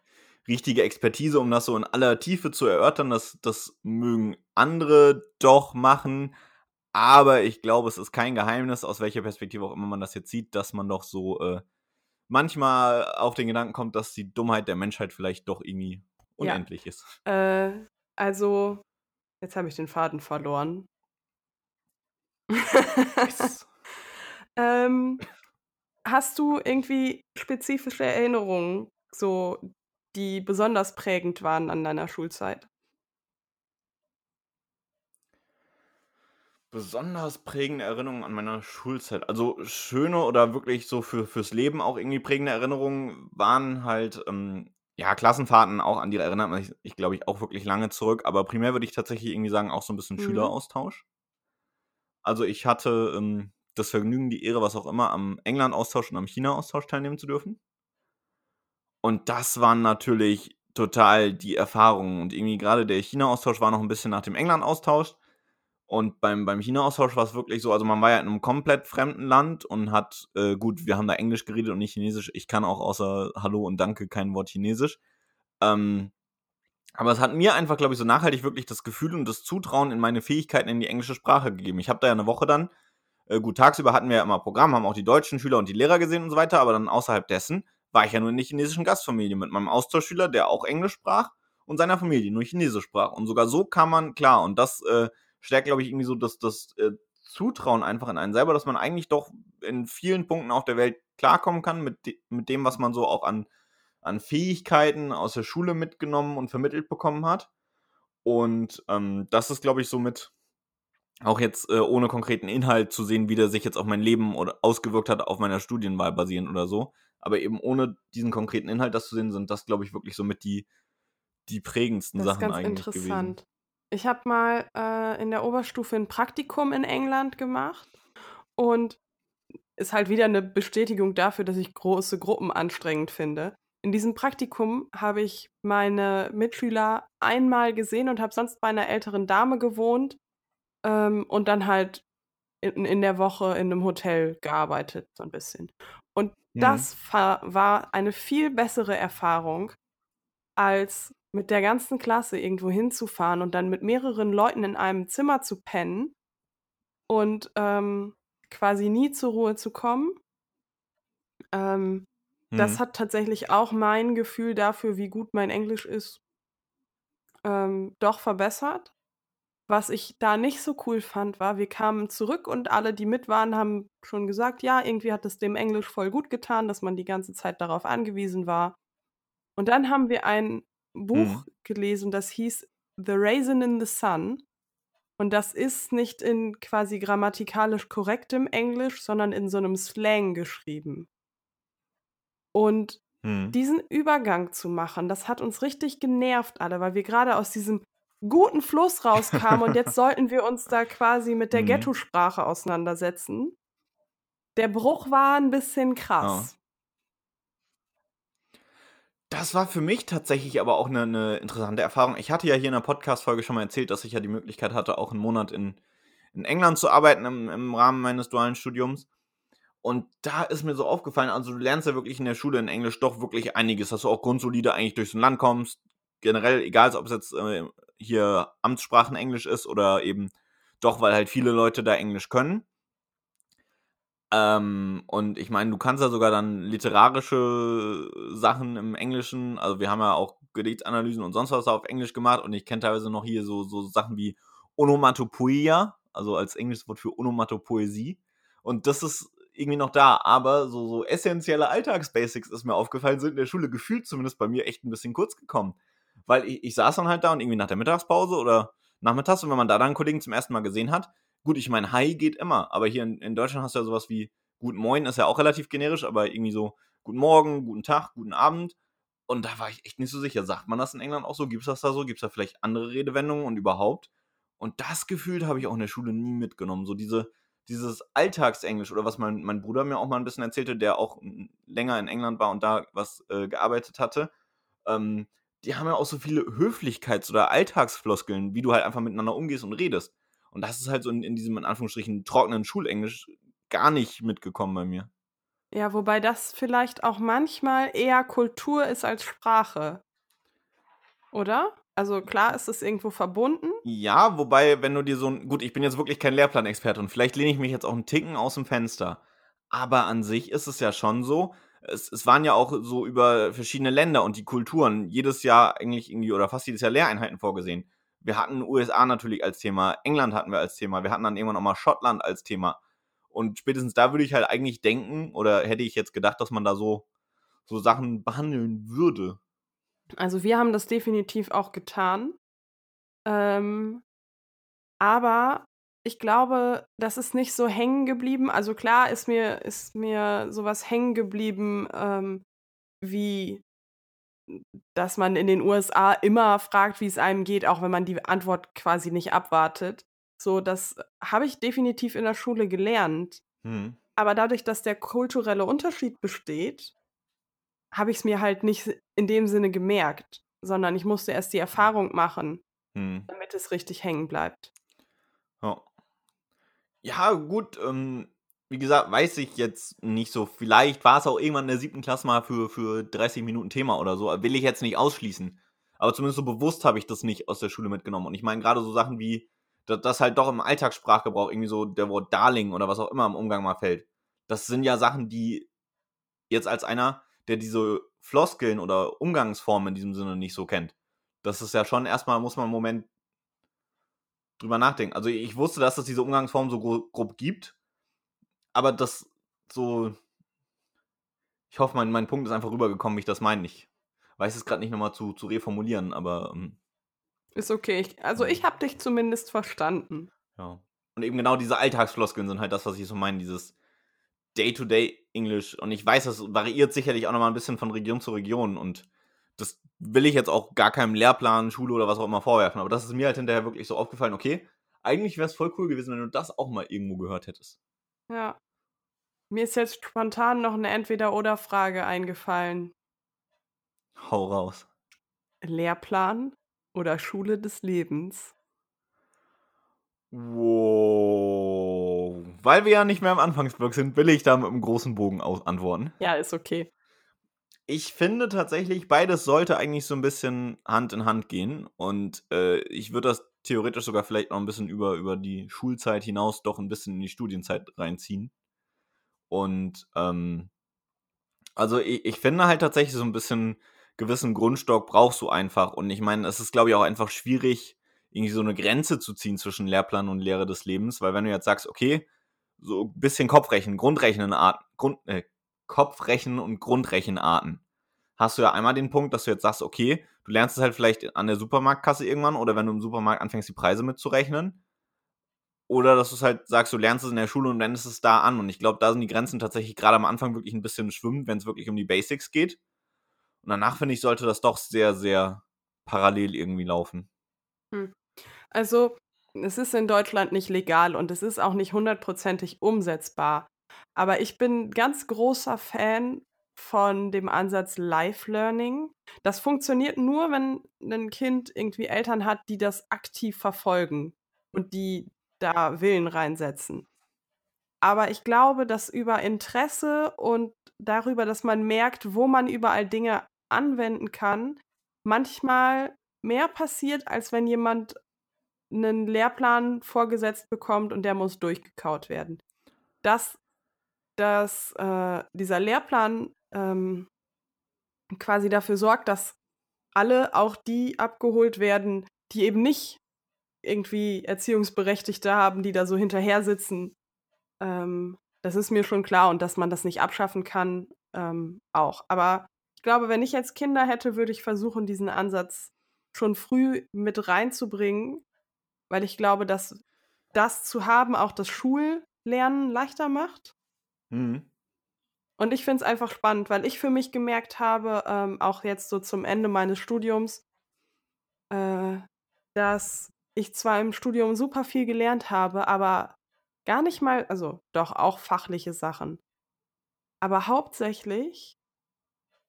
richtige Expertise, um das so in aller Tiefe zu erörtern. Das das mögen andere doch machen, aber ich glaube, es ist kein Geheimnis, aus welcher Perspektive auch immer man das jetzt sieht, dass man doch so, äh, manchmal auf den Gedanken kommt, dass die Dummheit der Menschheit vielleicht doch irgendwie Ja. unendlich ist. Äh, also jetzt habe ich den Faden verloren. Yes. Ähm, hast du irgendwie spezifische Erinnerungen, so, die besonders prägend waren an deiner Schulzeit? Besonders prägende Erinnerungen an meiner Schulzeit. Also, schöne oder wirklich so für fürs Leben auch irgendwie prägende Erinnerungen waren halt, ähm, ja, Klassenfahrten, auch an die erinnert man sich, glaube ich, auch wirklich lange zurück, aber primär würde ich tatsächlich irgendwie sagen, auch so 'n bisschen Mhm. Schüleraustausch. Also, ich hatte, ähm, das Vergnügen, die Ehre, was auch immer, am Englandaustausch und am Chinaaustausch teilnehmen zu dürfen. Und das waren natürlich total die Erfahrungen und irgendwie grade der Chinaaustausch war noch 'n bisschen nach dem Englandaustausch und beim beim Chinaaustausch war's wirklich so also, man war ja in 'nem komplett fremden Land und hat äh, gut, wir haben da Englisch geredet und nicht Chinesisch. Ich kann auch außer Hallo und Danke kein Wort Chinesisch. Ähm, aber es hat mir einfach, glaube ich, so nachhaltig wirklich das Gefühl und das Zutrauen in meine Fähigkeiten in die englische Sprache gegeben. Ich habe da ja 'ne Woche dann äh, gut, tagsüber hatten wir ja immer Programm, haben auch die deutschen Schüler und die Lehrer gesehen und so weiter, aber dann außerhalb dessen war ich ja nur in der chinesischen Gastfamilie mit meinem Austauschschüler, der auch Englisch sprach und seiner Familie, nur Chinesisch sprach. Und sogar so kam man klar und das, äh, stärkt, glaube ich, irgendwie so das das, äh, Zutrauen einfach in einen selber, dass man eigentlich doch in vielen Punkten auf der Welt klarkommen kann mit de mit dem, was man so auch an an Fähigkeiten aus der Schule mitgenommen und vermittelt bekommen hat. Und, ähm, das ist, glaube ich, somit auch jetzt, äh, ohne konkreten Inhalt zu sehen, wie der sich jetzt auf mein Leben oder ausgewirkt hat auf meiner Studienwahl basierend oder so. Aber eben ohne diesen konkreten Inhalt das zu sehen, sind das, glaube ich, wirklich somit die die prägendsten Das Sachen eigentlich gewesen. Ich habe mal, äh, in der Oberstufe 'n Praktikum in England gemacht und ist halt wieder 'ne Bestätigung dafür, dass ich große Gruppen anstrengend finde. In diesem Praktikum habe ich meine Mitschüler einmal gesehen und habe sonst bei 'ner älteren Dame gewohnt, ähm, und dann halt in in der Woche in 'nem Hotel gearbeitet, so 'n bisschen. Und Mhm. das war eine viel bessere Erfahrung, als mit der ganzen Klasse irgendwo hinzufahren und dann mit mehreren Leuten in einem Zimmer zu pennen und, ähm, quasi nie zur Ruhe zu kommen. Ähm, das Mhm. hat tatsächlich auch mein Gefühl dafür, wie gut mein Englisch ist ähm, doch verbessert. Was ich da nicht so cool fand, war, wir kamen zurück und alle, die mit waren, haben schon gesagt: „Ja, irgendwie hat es dem Englisch voll gut getan, dass man die ganze Zeit darauf angewiesen war.“ Und dann haben wir ein Buch Mhm. gelesen, das hieß „The Raisin in the Sun“. Und das ist nicht in quasi grammatikalisch korrektem Englisch, sondern in so 'nem Slang geschrieben. Und Mhm. diesen Übergang zu machen, das hat uns richtig genervt alle, weil wir grade aus diesem guten Fluss rauskamen und jetzt sollten wir uns da quasi mit der Mhm. Ghettosprache auseinandersetzen. Der Bruch war 'n bisschen Ja. krass. Das war für mich tatsächlich aber auch 'ne 'ne interessante Erfahrung. Ich hatte ja hier in 'ner Podcast-Folge schon mal erzählt, dass ich ja die Möglichkeit hatte, auch 'n Monat in in England zu arbeiten im im Rahmen meines dualen Studiums. Und da ist mir so aufgefallen also, du lernst ja wirklich in der Schule in Englisch doch wirklich einiges, dass du auch grundsolide eigentlich durch so 'n Land kommst. Generell, egal ob's jetzt, äh, hier Amtssprachen-Englisch ist oder eben doch, weil halt viele Leute da Englisch können. Ähm, und ich meine, du kannst ja sogar dann literarische Sachen im Englischen also, wir haben ja auch Gedichtsanalysen und sonst was auf Englisch gemacht und ich kenne teilweise noch hier so so Sachen wie Onomatopoeia, also, als englisches Wort für Onomatopoesie. Und das ist irgendwie noch da, aber so so essenzielle Alltagsbasics ist mir aufgefallen, sind in der Schule gefühlt zumindest bei mir echt 'n bisschen kurz gekommen. Weil i ich saß dann halt da und irgendwie nach der Mittagspause oder nachmittags und wenn man da dann 'n Kollegen zum 1. Mal gesehen hat, gut, ich meine, Hi geht immer, aber hier in, in Deutschland hast du ja sowas wie Guten Moin ist ja auch relativ generisch, aber irgendwie so Guten Morgen, Guten Tag, Guten Abend. Und da war ich echt nicht so sicher. Sagt man das in England auch so? Gibt es das da so? Gibt es da vielleicht andere Redewendungen und überhaupt? Und das Gefühl habe ich auch in der Schule nie mitgenommen. So diese, dieses Alltagsenglisch oder was mein, mein Bruder mir auch mal ein bisschen erzählte, der auch länger in England war und da was äh, gearbeitet hatte. Ähm, die haben ja auch so viele Höflichkeits- oder Alltagsfloskeln, wie du halt einfach miteinander umgehst und redest. Und das ist halt so in, in diesem, in Anführungsstrichen, trockenen Schulenglisch gar nicht mitgekommen bei mir. Ja, wobei das vielleicht auch manchmal eher Kultur ist als Sprache. Oder? Also klar ist es irgendwo verbunden. Ja, wobei, wenn du dir so ein. Gut, ich bin jetzt wirklich kein Lehrplanexperte und vielleicht lehne ich mich jetzt auch einen Ticken aus dem Fenster. Aber an sich ist es ja schon so. Es, es waren ja auch so über verschiedene Länder und die Kulturen jedes Jahr eigentlich irgendwie oder fast jedes Jahr Lehreinheiten vorgesehen. Wir hatten USA natürlich als Thema, England hatten wir als Thema, wir hatten dann irgendwann auch mal Schottland als Thema. Und spätestens da würde ich halt eigentlich denken, oder hätte ich jetzt gedacht, dass man da so, so Sachen behandeln würde. Also wir haben das definitiv auch getan. Ähm, aber ich glaube, das ist nicht so hängen geblieben. Also klar ist mir, ist mir sowas hängen geblieben, ähm, wie dass man in den USA immer fragt, wie es einem geht, auch wenn man die Antwort quasi nicht abwartet. So, das habe ich definitiv in der Schule gelernt. Hm. Aber dadurch, dass der kulturelle Unterschied besteht, habe ich es mir halt nicht in dem Sinne gemerkt, sondern ich musste erst die Erfahrung machen, Hm. damit es richtig hängen bleibt. Ja. Ja, gut, ähm, wie gesagt, weiß ich jetzt nicht so. Vielleicht war es auch irgendwann in der siebten Klasse mal für, für 30 Minuten Thema oder so. Will ich jetzt nicht ausschließen. Aber zumindest so bewusst habe ich das nicht aus der Schule mitgenommen. Und ich meine, gerade so Sachen wie, dass das halt doch im Alltagssprachgebrauch irgendwie so der Wort Darling oder was auch immer im Umgang mal fällt. Das sind ja Sachen, die jetzt als einer, der diese Floskeln oder Umgangsformen in diesem Sinne nicht so kennt. Das ist ja schon erstmal, muss man einen Moment drüber nachdenken. Also ich wusste, dass es diese Umgangsform so gro grob gibt, aber das so. Ich hoffe, mein, mein Punkt ist einfach rübergekommen, wie ich das meine. Ich weiß es gerade nicht nochmal zu, zu reformulieren, aber. Ähm, Ist okay. Ich, also ich habe dich zumindest verstanden. ja. Und eben genau diese Alltagsfloskeln sind halt das, was ich so meine, dieses Day-to-Day-Englisch. Und ich weiß, das variiert sicherlich auch nochmal ein bisschen von Region zu Region und das will ich jetzt auch gar keinem Lehrplan, Schule oder was auch immer vorwerfen. Aber das ist mir halt hinterher wirklich so aufgefallen, okay, eigentlich wäre es voll cool gewesen, wenn du das auch mal irgendwo gehört hättest. Ja. Mir ist jetzt spontan noch eine Entweder-Oder-Frage eingefallen. Hau raus. Lehrplan oder Schule des Lebens? Wow. Weil wir ja nicht mehr im Anfangsblock sind, will ich da mit einem großen Bogen antworten. Ja, ist okay. Ich finde tatsächlich, beides sollte eigentlich so ein bisschen Hand in Hand gehen. Und äh, ich würde das theoretisch sogar vielleicht noch ein bisschen über, über die Schulzeit hinaus doch ein bisschen in die Studienzeit reinziehen. Und ähm, also ich, ich finde halt tatsächlich so ein bisschen gewissen Grundstock brauchst du einfach. Und ich meine, es ist, glaube ich, auch einfach schwierig, irgendwie so eine Grenze zu ziehen zwischen Lehrplan und Lehre des Lebens, weil wenn du jetzt sagst, okay, so ein bisschen Kopfrechnen, Grundrechenarten, Grund, äh, Kopfrechen und Grundrechenarten, hast du ja einmal den Punkt, dass du jetzt sagst, okay, du lernst es halt vielleicht an der Supermarktkasse irgendwann oder wenn du im Supermarkt anfängst, die Preise mitzurechnen. Oder dass du es halt sagst, du lernst es in der Schule und wendest es da an. Und ich glaube, da sind die Grenzen tatsächlich gerade am Anfang wirklich ein bisschen schwimmend, wenn es wirklich um die Basics geht. Und danach, finde ich, sollte das doch sehr, sehr parallel irgendwie laufen. Hm. Also, es ist in Deutschland nicht legal und es ist auch nicht hundertprozentig umsetzbar. Aber ich bin ganz großer Fan von dem Ansatz Life Learning. Das funktioniert nur, wenn ein Kind irgendwie Eltern hat, die das aktiv verfolgen und die da Willen reinsetzen. Aber ich glaube, dass über Interesse und darüber, dass man merkt, wo man überall Dinge anwenden kann, manchmal mehr passiert, als wenn jemand einen Lehrplan vorgesetzt bekommt und der muss durchgekaut werden. Dass, dass äh, dieser Lehrplan ähm, quasi dafür sorgt, dass alle, auch die abgeholt werden, die eben nicht irgendwie Erziehungsberechtigte haben, die da so hinterher sitzen. Ähm, das ist mir schon klar und dass man das nicht abschaffen kann, ähm, auch. Aber ich glaube, wenn ich jetzt Kinder hätte, würde ich versuchen, diesen Ansatz schon früh mit reinzubringen, weil ich glaube, dass das zu haben auch das Schullernen leichter macht. Mhm. Und ich finde es einfach spannend, weil ich für mich gemerkt habe, ähm, auch jetzt so zum Ende meines Studiums, äh, dass ich zwar im Studium super viel gelernt habe, aber gar nicht mal, also doch auch fachliche Sachen. Aber hauptsächlich,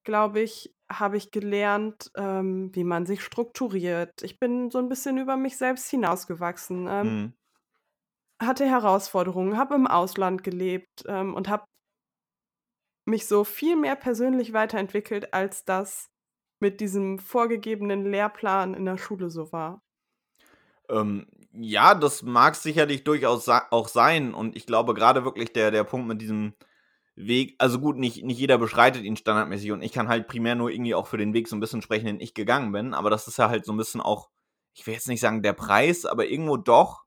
glaube ich, habe ich gelernt, ähm, wie man sich strukturiert. Ich bin so ein bisschen über mich selbst hinausgewachsen, ähm, Mhm. hatte Herausforderungen, habe im Ausland gelebt ähm, und habe mich so viel mehr persönlich weiterentwickelt, als das mit diesem vorgegebenen Lehrplan in der Schule so war. Ähm, ja, das mag sicherlich durchaus auch sein. Und ich glaube gerade wirklich der, der Punkt mit diesem Weg, also gut, nicht, nicht jeder beschreitet ihn standardmäßig und ich kann halt primär nur irgendwie auch für den Weg so ein bisschen sprechen, den ich gegangen bin. Aber das ist ja halt so ein bisschen auch, ich will jetzt nicht sagen der Preis, aber irgendwo doch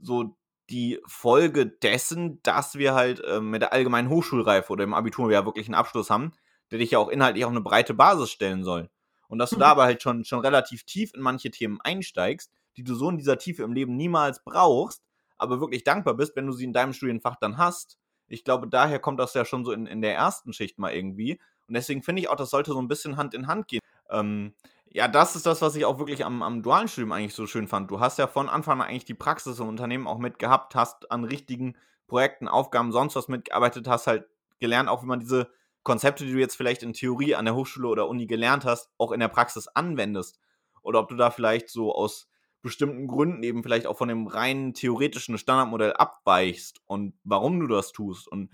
so die Folge dessen, dass wir halt äh, mit der allgemeinen Hochschulreife oder im Abitur ja wirklich einen Abschluss haben, der dich ja auch inhaltlich auf eine breite Basis stellen soll. Und dass du Mhm. da aber halt schon, schon relativ tief in manche Themen einsteigst, die du so in dieser Tiefe im Leben niemals brauchst, aber wirklich dankbar bist, wenn du sie in deinem Studienfach dann hast. Ich glaube, daher kommt das ja schon so in, in der ersten Schicht mal irgendwie. Und deswegen finde ich auch, das sollte so ein bisschen Hand in Hand gehen. Ähm, ja, das ist das, was ich auch wirklich am, am dualen Studium eigentlich so schön fand. Du hast ja von Anfang an eigentlich die Praxis im Unternehmen auch mitgehabt, hast an richtigen Projekten, Aufgaben, sonst was mitgearbeitet, hast halt gelernt, auch wie man diese Konzepte, die du jetzt vielleicht in Theorie an der Hochschule oder Uni gelernt hast, auch in der Praxis anwendest. Oder ob du da vielleicht so aus bestimmten Gründen eben vielleicht auch von dem reinen theoretischen Standardmodell abweichst und warum du das tust. Und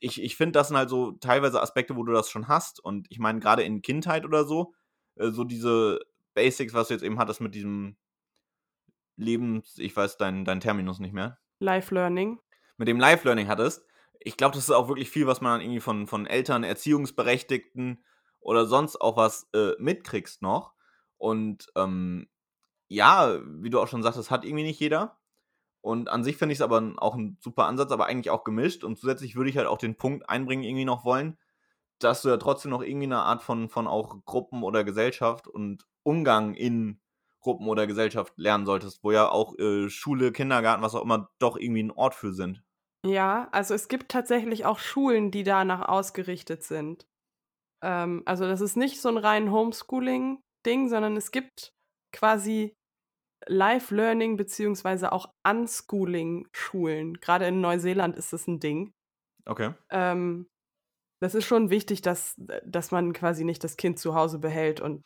ich, ich finde, das sind halt so teilweise Aspekte, wo du das schon hast. Und ich meine, gerade in Kindheit oder so, äh, so diese Basics, was du jetzt eben hattest mit diesem Lebens, ich weiß dein, dein Terminus nicht mehr, Life Learning. mit dem Live-Learning hattest. Ich glaube, das ist auch wirklich viel, was man dann irgendwie von, von Eltern, Erziehungsberechtigten oder sonst auch was äh, mitkriegst noch. Und ähm, ja, wie du auch schon sagtest, hat irgendwie nicht jeder. Und an sich finde ich es aber auch ein super Ansatz, aber eigentlich auch gemischt. Und zusätzlich würde ich halt auch den Punkt einbringen, irgendwie noch wollen, dass du ja trotzdem noch irgendwie eine Art von, von auch Gruppen oder Gesellschaft und Umgang in Gruppen oder Gesellschaft lernen solltest, wo ja auch äh, Schule, Kindergarten, was auch immer, doch irgendwie ein Ort für sind. Ja, also es gibt tatsächlich auch Schulen, die danach ausgerichtet sind. Ähm, also das ist nicht so ein rein Homeschooling-Ding, sondern es gibt quasi Live-Learning beziehungsweise auch Unschooling-Schulen. Gerade in Neuseeland ist das ein Ding. Okay. Ähm, das ist schon wichtig, dass, dass man quasi nicht das Kind zu Hause behält und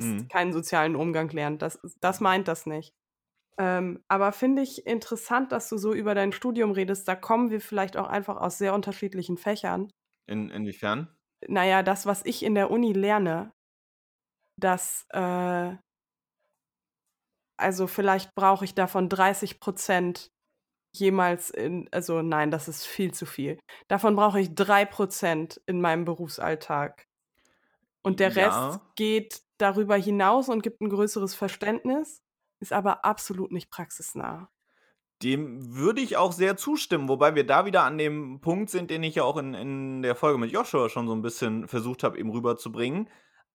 Mhm. keinen sozialen Umgang lernt. Das, das meint das nicht. Ähm, aber finde ich interessant, dass du so über dein Studium redest. Da kommen wir vielleicht auch einfach aus sehr unterschiedlichen Fächern. In, inwiefern? Naja, das, was ich in der Uni lerne, das, äh, also vielleicht brauche ich davon 30 Prozent jemals in, also nein, das ist viel zu viel. Davon brauche ich 3 Prozent in meinem Berufsalltag. Und der Rest Ja. geht darüber hinaus und gibt ein größeres Verständnis, ist aber absolut nicht praxisnah. Dem würde ich auch sehr zustimmen, wobei wir da wieder an dem Punkt sind, den ich ja auch in, in der Folge mit Joshua schon so ein bisschen versucht habe, eben rüberzubringen.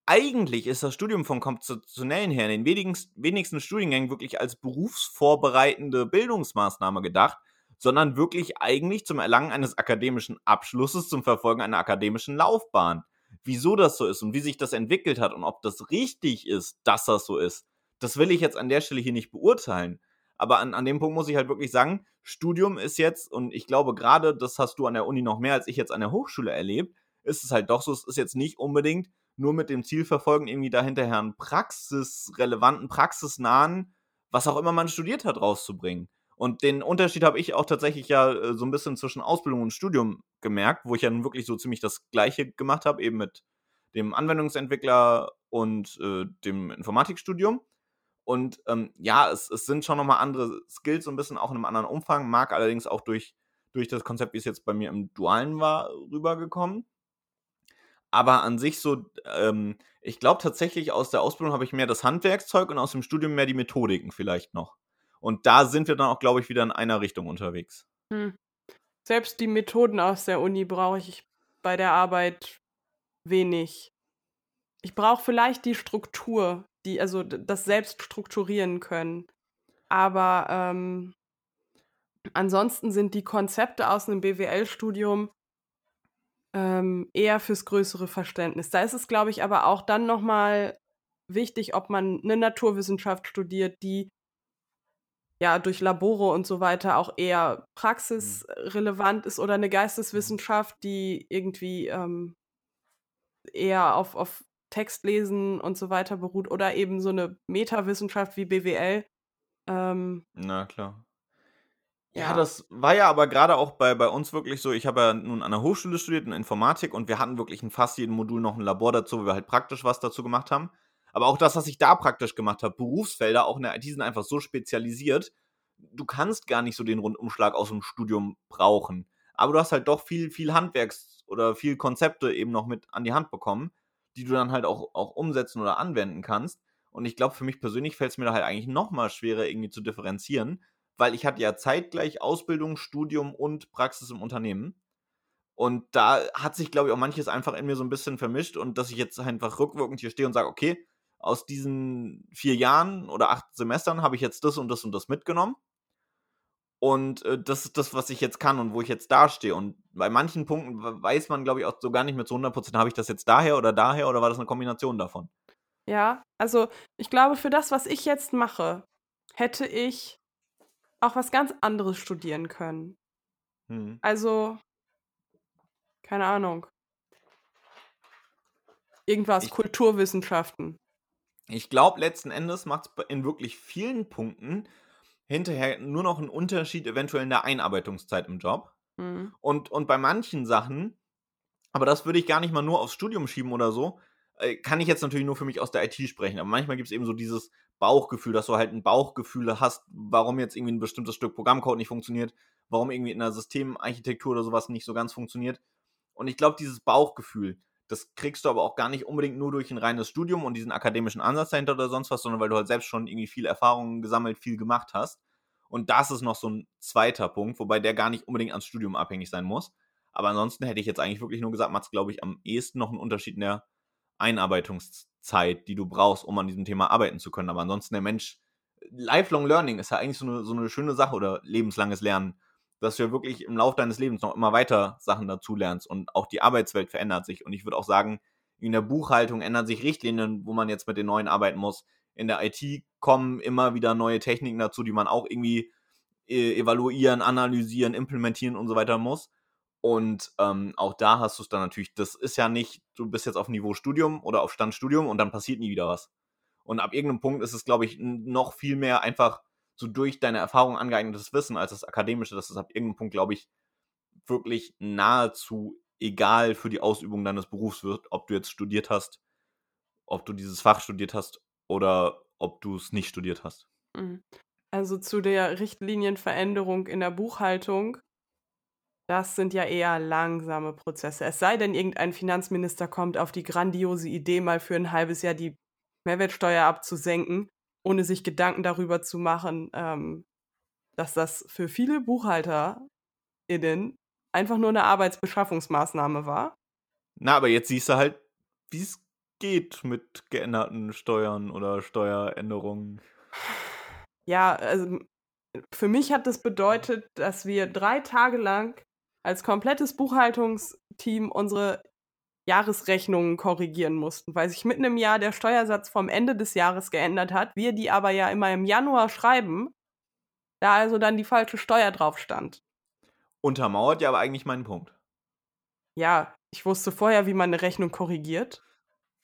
Eigentlich ist das Studium vom Konzeptionellen her in den wenigsten, wenigsten Studiengängen wirklich als berufsvorbereitende Bildungsmaßnahme gedacht, sondern wirklich eigentlich zum Erlangen eines akademischen Abschlusses, zum Verfolgen einer akademischen Laufbahn. Wieso das so ist und wie sich das entwickelt hat und ob das richtig ist, dass das so ist, das will ich jetzt an der Stelle hier nicht beurteilen. Aber an, an dem Punkt muss ich halt wirklich sagen, Studium ist jetzt, und ich glaube gerade, das hast du an der Uni noch mehr als ich jetzt an der Hochschule erlebt, ist es halt doch so, es ist jetzt nicht unbedingt nur mit dem Ziel verfolgen, irgendwie dahinterher einen praxisrelevanten, praxisnahen, was auch immer man studiert hat, rauszubringen. Und den Unterschied habe ich auch tatsächlich ja äh, so ein bisschen zwischen Ausbildung und Studium gemerkt, wo ich ja nun wirklich so ziemlich das Gleiche gemacht habe, eben mit dem Anwendungsentwickler und äh, dem Informatikstudium. Und ähm, ja, es, es sind schon nochmal andere Skills, so ein bisschen auch in einem anderen Umfang, mag allerdings auch durch, durch das Konzept, wie es jetzt bei mir im Dualen war, rübergekommen. Aber an sich so, ähm, ich glaube tatsächlich, aus der Ausbildung habe ich mehr das Handwerkszeug und aus dem Studium mehr die Methodiken vielleicht noch. Und da sind wir dann auch, glaube ich, wieder in einer Richtung unterwegs. Hm. Selbst die Methoden aus der Uni brauche ich bei der Arbeit wenig. Ich brauche vielleicht die Struktur, die, also das selbst strukturieren können. Aber ähm, ansonsten sind die Konzepte aus einem BWL-Studium ähm, eher fürs größere Verständnis. Da ist es, glaube ich, aber auch dann nochmal wichtig, ob man eine Naturwissenschaft studiert, die ja durch Labore und so weiter auch eher praxisrelevant ist oder eine Geisteswissenschaft, die irgendwie ähm, eher auf, auf Textlesen und so weiter beruht oder eben so eine Metawissenschaft wie BWL. Ähm, Na klar. Ja, das war ja aber gerade auch bei, bei uns wirklich so. Ich habe ja nun an der Hochschule studiert in Informatik und wir hatten wirklich in fast jedem Modul noch ein Labor dazu, wo wir halt praktisch was dazu gemacht haben. Aber auch das, was ich da praktisch gemacht habe, Berufsfelder, auch in der IT sind einfach so spezialisiert. Du kannst gar nicht so den Rundumschlag aus dem Studium brauchen. Aber du hast halt doch viel, viel Handwerks- oder viel Konzepte eben noch mit an die Hand bekommen, die du dann halt auch, auch umsetzen oder anwenden kannst. Und ich glaube, für mich persönlich fällt es mir da halt eigentlich noch mal schwerer, irgendwie zu differenzieren, weil ich hatte ja zeitgleich Ausbildung, Studium und Praxis im Unternehmen. Und da hat sich, glaube ich, auch manches einfach in mir so ein bisschen vermischt und dass ich jetzt einfach rückwirkend hier stehe und sage, okay, aus diesen vier Jahren oder acht Semestern habe ich jetzt das und das und das mitgenommen. Und äh, das ist das, was ich jetzt kann und wo ich jetzt dastehe. Und bei manchen Punkten weiß man, glaube ich, auch so gar nicht mehr zu 100%, habe ich das jetzt daher oder daher oder war das eine Kombination davon? Ja, also ich glaube, für das, was ich jetzt mache, hätte ich auch was ganz anderes studieren können. Hm. Also, keine Ahnung. Irgendwas, Ich- Kulturwissenschaften. Ich glaube, letzten Endes macht es in wirklich vielen Punkten hinterher nur noch einen Unterschied eventuell in der Einarbeitungszeit im Job. Hm. Und, und bei manchen Sachen, aber das würde ich gar nicht mal nur aufs Studium schieben oder so, kann ich jetzt natürlich nur für mich aus der IT sprechen. Aber manchmal gibt es eben so dieses Bauchgefühl, dass du halt ein Bauchgefühl hast, warum jetzt irgendwie ein bestimmtes Stück Programmcode nicht funktioniert, warum irgendwie in der Systemarchitektur oder sowas nicht so ganz funktioniert. Und ich glaube, dieses Bauchgefühl, das kriegst du aber auch gar nicht unbedingt nur durch ein reines Studium und diesen akademischen Ansatz dahinter oder sonst was, sondern weil du halt selbst schon irgendwie viel Erfahrung gesammelt, viel gemacht hast. Und das ist noch so ein zweiter Punkt, wobei der gar nicht unbedingt ans Studium abhängig sein muss. Aber ansonsten hätte ich jetzt eigentlich wirklich nur gesagt, macht es, glaube ich, am ehesten noch einen Unterschied in der Einarbeitungszeit, die du brauchst, um an diesem Thema arbeiten zu können. Aber ansonsten der Mensch, Lifelong Learning ist ja eigentlich so eine, so eine schöne Sache oder lebenslanges Lernen, dass du ja wirklich im Laufe deines Lebens noch immer weiter Sachen dazu lernst und auch die Arbeitswelt verändert sich. Und ich würde auch sagen, in der Buchhaltung ändern sich Richtlinien, wo man jetzt mit den neuen arbeiten muss. In der IT kommen immer wieder neue Techniken dazu, die man auch irgendwie äh, evaluieren, analysieren, implementieren und so weiter muss. Und ähm, auch da hast du es dann natürlich, das ist ja nicht, du bist jetzt auf Niveau Studium oder auf Stand Studium und dann passiert nie wieder was. Und ab irgendeinem Punkt ist es, glaube ich, noch viel mehr einfach so durch deine Erfahrung angeeignetes Wissen als das akademische, dass es ab irgendeinem Punkt, glaube ich, wirklich nahezu egal für die Ausübung deines Berufs wird, ob du jetzt studiert hast, ob du dieses Fach studiert hast oder ob du es nicht studiert hast. Mhm. Also zu der Richtlinienveränderung in der Buchhaltung, das sind ja eher langsame Prozesse. Es sei denn, irgendein Finanzminister kommt auf die grandiose Idee, mal für ein halbes Jahr die Mehrwertsteuer abzusenken, ohne sich Gedanken darüber zu machen, ähm, dass das für viele BuchhalterInnen einfach nur eine Arbeitsbeschaffungsmaßnahme war. Na, aber jetzt siehst du halt, wie es geht mit geänderten Steuern oder Steueränderungen. Ja, also für mich hat das bedeutet, dass wir drei Tage lang als komplettes Buchhaltungsteam unsere Jahresrechnungen korrigieren mussten, weil sich mitten im Jahr der Steuersatz vom Ende des Jahres geändert hat, wir die aber ja immer im Januar schreiben, da also dann die falsche Steuer drauf stand. Untermauert ja aber eigentlich meinen Punkt. Ja, ich wusste vorher, wie man eine Rechnung korrigiert.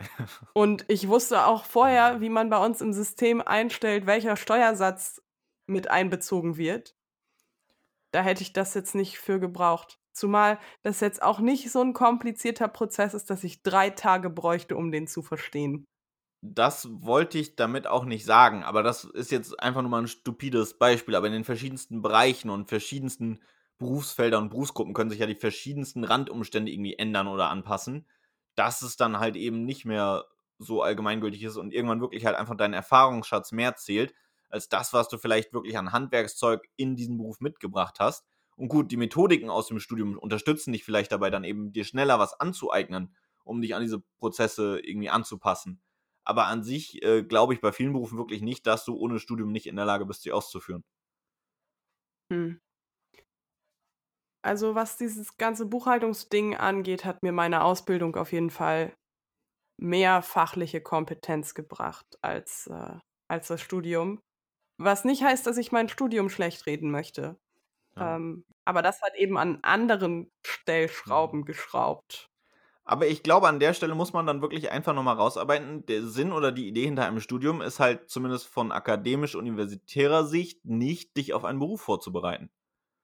Und ich wusste auch vorher, wie man bei uns im System einstellt, welcher Steuersatz mit einbezogen wird. Da hätte ich das jetzt nicht für gebraucht. Zumal das jetzt auch nicht so ein komplizierter Prozess ist, dass ich drei Tage bräuchte, um den zu verstehen. Das wollte ich damit auch nicht sagen, aber das ist jetzt einfach nur mal ein stupides Beispiel. Aber in den verschiedensten Bereichen und verschiedensten Berufsfeldern und Berufsgruppen können sich ja die verschiedensten Randumstände irgendwie ändern oder anpassen, dass es dann halt eben nicht mehr so allgemeingültig ist und irgendwann wirklich halt einfach dein Erfahrungsschatz mehr zählt, als das, was du vielleicht wirklich an Handwerkszeug in diesen Beruf mitgebracht hast. Und gut, die Methodiken aus dem Studium unterstützen dich vielleicht dabei, dann eben dir schneller was anzueignen, um dich an diese Prozesse irgendwie anzupassen. Aber an sich äh, glaube ich bei vielen Berufen wirklich nicht, dass du ohne Studium nicht in der Lage bist, sie auszuführen. Hm. also was dieses ganze Buchhaltungsding angeht, hat mir meine Ausbildung auf jeden Fall mehr fachliche Kompetenz gebracht als, äh, als das Studium. Was nicht heißt, dass ich mein Studium schlecht reden möchte. Ja. Ähm, aber das hat eben an anderen Stellschrauben Mhm. geschraubt. Aber ich glaube, an der Stelle muss man dann wirklich einfach nochmal rausarbeiten. Der Sinn oder die Idee hinter einem Studium ist halt zumindest von akademisch-universitärer Sicht nicht, dich auf einen Beruf vorzubereiten.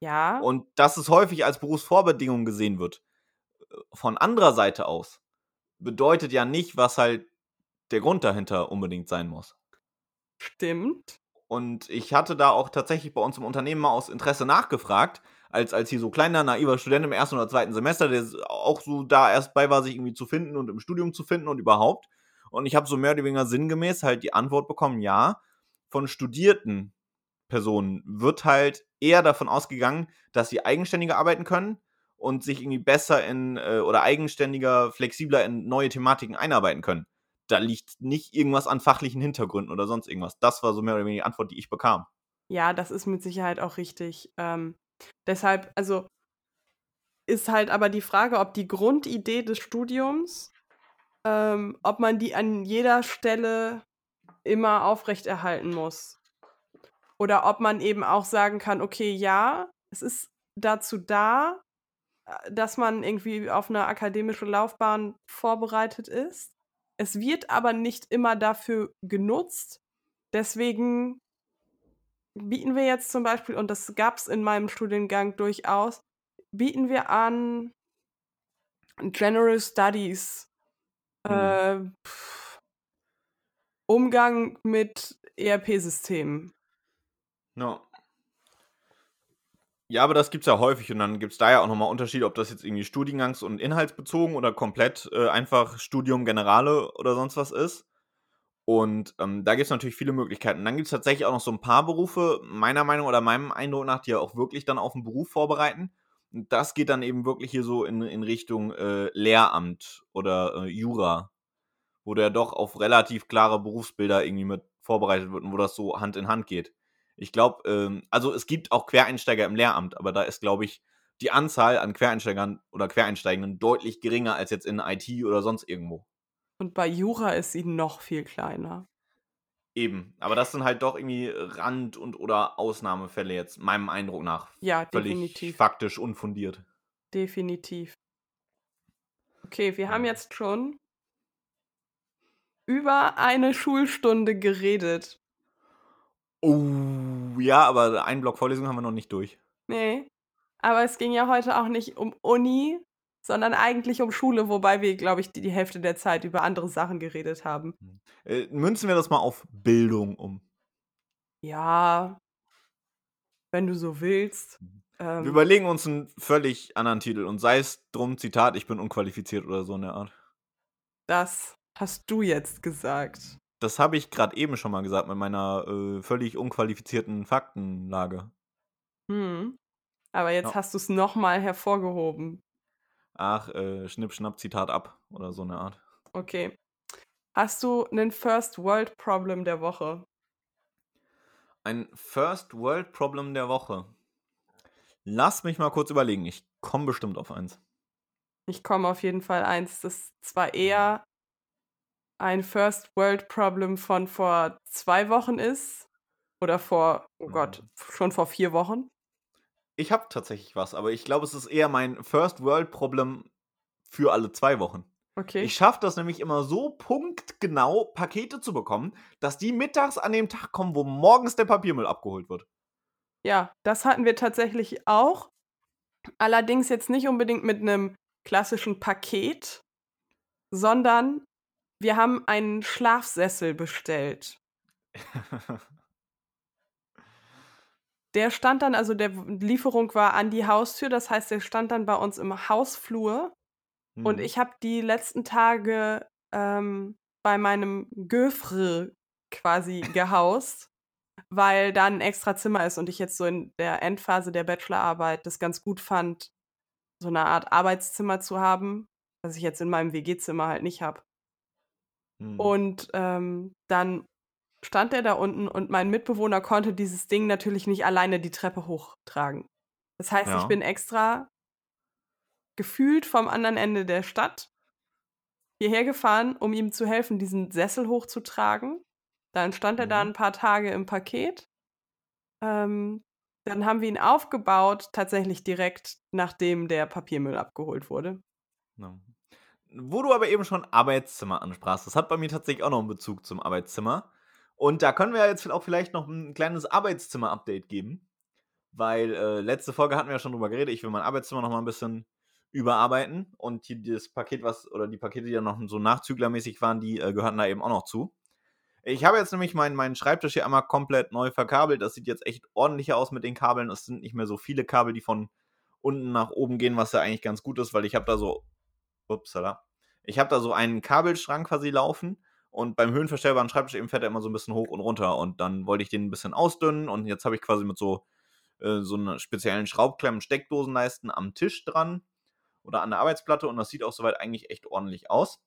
Ja, Und dass es häufig als Berufsvorbedingung gesehen wird, äh, von anderer Seite aus, bedeutet ja nicht, was halt der Grund dahinter unbedingt sein muss. stimmt. Und ich hatte da auch tatsächlich bei uns im Unternehmen mal aus Interesse nachgefragt, als, als hier so kleiner, naiver Student im ersten oder zweiten Semester, der auch so da erst bei war, sich irgendwie zu finden und im Studium zu finden und überhaupt. Und ich habe so mehr oder weniger sinngemäß halt die Antwort bekommen, ja, von studierten Personen wird halt eher davon ausgegangen, dass sie eigenständiger arbeiten können und sich irgendwie besser in äh, oder eigenständiger, flexibler in neue Thematiken einarbeiten können. Da liegt nicht irgendwas an fachlichen Hintergründen oder sonst irgendwas. Das war so mehr oder weniger die Antwort, die ich bekam. Ja, das ist mit Sicherheit auch richtig. Ähm, deshalb, also ist halt aber die Frage, ob die Grundidee des Studiums, ähm, ob man die an jeder Stelle immer aufrechterhalten muss. Oder ob man eben auch sagen kann, okay, ja, es ist dazu da, äh, dass man irgendwie auf eine akademische Laufbahn vorbereitet ist. Es wird aber nicht immer dafür genutzt. Deswegen bieten wir jetzt zum Beispiel, und das gab es in meinem Studiengang durchaus, bieten wir an General Studies, Hm. äh, pff, Umgang mit ERP-Systemen. Ja. Ja, aber das gibt's ja häufig und dann gibt's da ja auch nochmal Unterschiede, ob das jetzt irgendwie studiengangs- und inhaltsbezogen oder komplett äh, einfach Studium Generale oder sonst was ist. Und ähm, da gibt's natürlich viele Möglichkeiten. Dann gibt's tatsächlich auch noch so ein paar Berufe, meiner Meinung oder meinem Eindruck nach, die ja auch wirklich dann auf den Beruf vorbereiten. Und das geht dann eben wirklich hier so in, in Richtung äh, Lehramt oder äh, Jura, wo der doch auf relativ klare Berufsbilder irgendwie mit vorbereitet wird und wo das so Hand in Hand geht. Ich glaube, ähm, also es gibt auch Quereinsteiger im Lehramt, aber da ist, glaube ich, die Anzahl an Quereinsteigern oder Quereinsteigenden deutlich geringer als jetzt in IT oder sonst irgendwo. Und bei Jura ist sie noch viel kleiner. Eben. Aber das sind halt doch irgendwie Rand- und oder Ausnahmefälle jetzt, meinem Eindruck nach. Ja, definitiv. faktisch unfundiert. Definitiv. Okay, wir haben Ja. jetzt schon über eine Schulstunde geredet. Oh, ja, aber einen Block Vorlesung haben wir noch nicht durch. Nee. Aber es ging ja heute auch nicht um Uni, sondern eigentlich um Schule, wobei wir, glaube ich, die, die Hälfte der Zeit über andere Sachen geredet haben. Äh, münzen wir das mal auf Bildung um. Ja, wenn du so willst. Wir Ähm, überlegen uns einen völlig anderen Titel und sei es drum, Zitat, ich bin unqualifiziert oder so in der Art. das hast du jetzt gesagt. Das habe ich gerade eben schon mal gesagt mit meiner äh, völlig unqualifizierten Faktenlage. Hm. Aber jetzt Ja. hast du es nochmal hervorgehoben. Ach, äh, Schnipp, Schnapp, Zitat ab oder so eine Art. Okay. Hast du einen First World Problem der Woche? Ein First World Problem der Woche. Lass mich mal kurz überlegen. Ich komme bestimmt auf eins. Ich komme auf jeden Fall eins. Das ist zwar eher ein First World Problem von vor zwei Wochen ist. Oder vor, oh Gott, schon vor vier Wochen. Ich habe tatsächlich was, aber ich glaube, es ist eher mein First World Problem für alle zwei Wochen. Okay. Ich schaffe das nämlich immer so punktgenau, Pakete zu bekommen, dass die mittags an dem Tag kommen, wo morgens der Papiermüll abgeholt wird. Ja, das hatten wir tatsächlich auch. Allerdings jetzt nicht unbedingt mit einem klassischen Paket, sondern wir haben einen Schlafsessel bestellt. Der stand dann, also der Lieferung war an die Haustür, das heißt, der stand dann bei uns im Hausflur. Und Hm. ich habe die letzten Tage ähm, bei meinem Göfre quasi gehaust, weil da ein extra Zimmer ist und ich jetzt so in der Endphase der Bachelorarbeit das ganz gut fand, so eine Art Arbeitszimmer zu haben, was ich jetzt in meinem WG-Zimmer halt nicht habe. Hm. Und ähm, dann stand er da unten und mein Mitbewohner konnte dieses Ding natürlich nicht alleine die Treppe hochtragen. Das heißt, Ja. ich bin extra gefühlt vom anderen Ende der Stadt hierher gefahren, um ihm zu helfen, diesen Sessel hochzutragen. Dann stand er da Mhm. ein paar Tage im Paket. Ähm, dann haben wir ihn aufgebaut, tatsächlich direkt nachdem der Papiermüll abgeholt wurde. Ja. Wo du aber eben schon Arbeitszimmer ansprachst, das hat bei mir tatsächlich auch noch einen Bezug zum Arbeitszimmer. Und da können wir jetzt auch vielleicht noch ein kleines Arbeitszimmer-Update geben. Weil äh, letzte Folge hatten wir ja schon drüber geredet, ich will mein Arbeitszimmer noch mal ein bisschen überarbeiten. Und hier das Paket, was, oder die Pakete, die ja noch so nachzüglermäßig waren, die äh, gehörten da eben auch noch zu. Ich habe jetzt nämlich meinen, meinen Schreibtisch hier einmal komplett neu verkabelt. Das sieht jetzt echt ordentlicher aus mit den Kabeln. Es sind nicht mehr so viele Kabel, die von unten nach oben gehen, was ja eigentlich ganz gut ist, weil ich habe da so, upsala, ich habe da so einen Kabelschrank quasi laufen und beim höhenverstellbaren Schreibtisch eben fährt er immer so ein bisschen hoch und runter und dann wollte ich den ein bisschen ausdünnen und jetzt habe ich quasi mit so, äh, so einer speziellen Schraubklemmen Steckdosenleisten am Tisch dran oder an der Arbeitsplatte und das sieht auch soweit eigentlich echt ordentlich aus.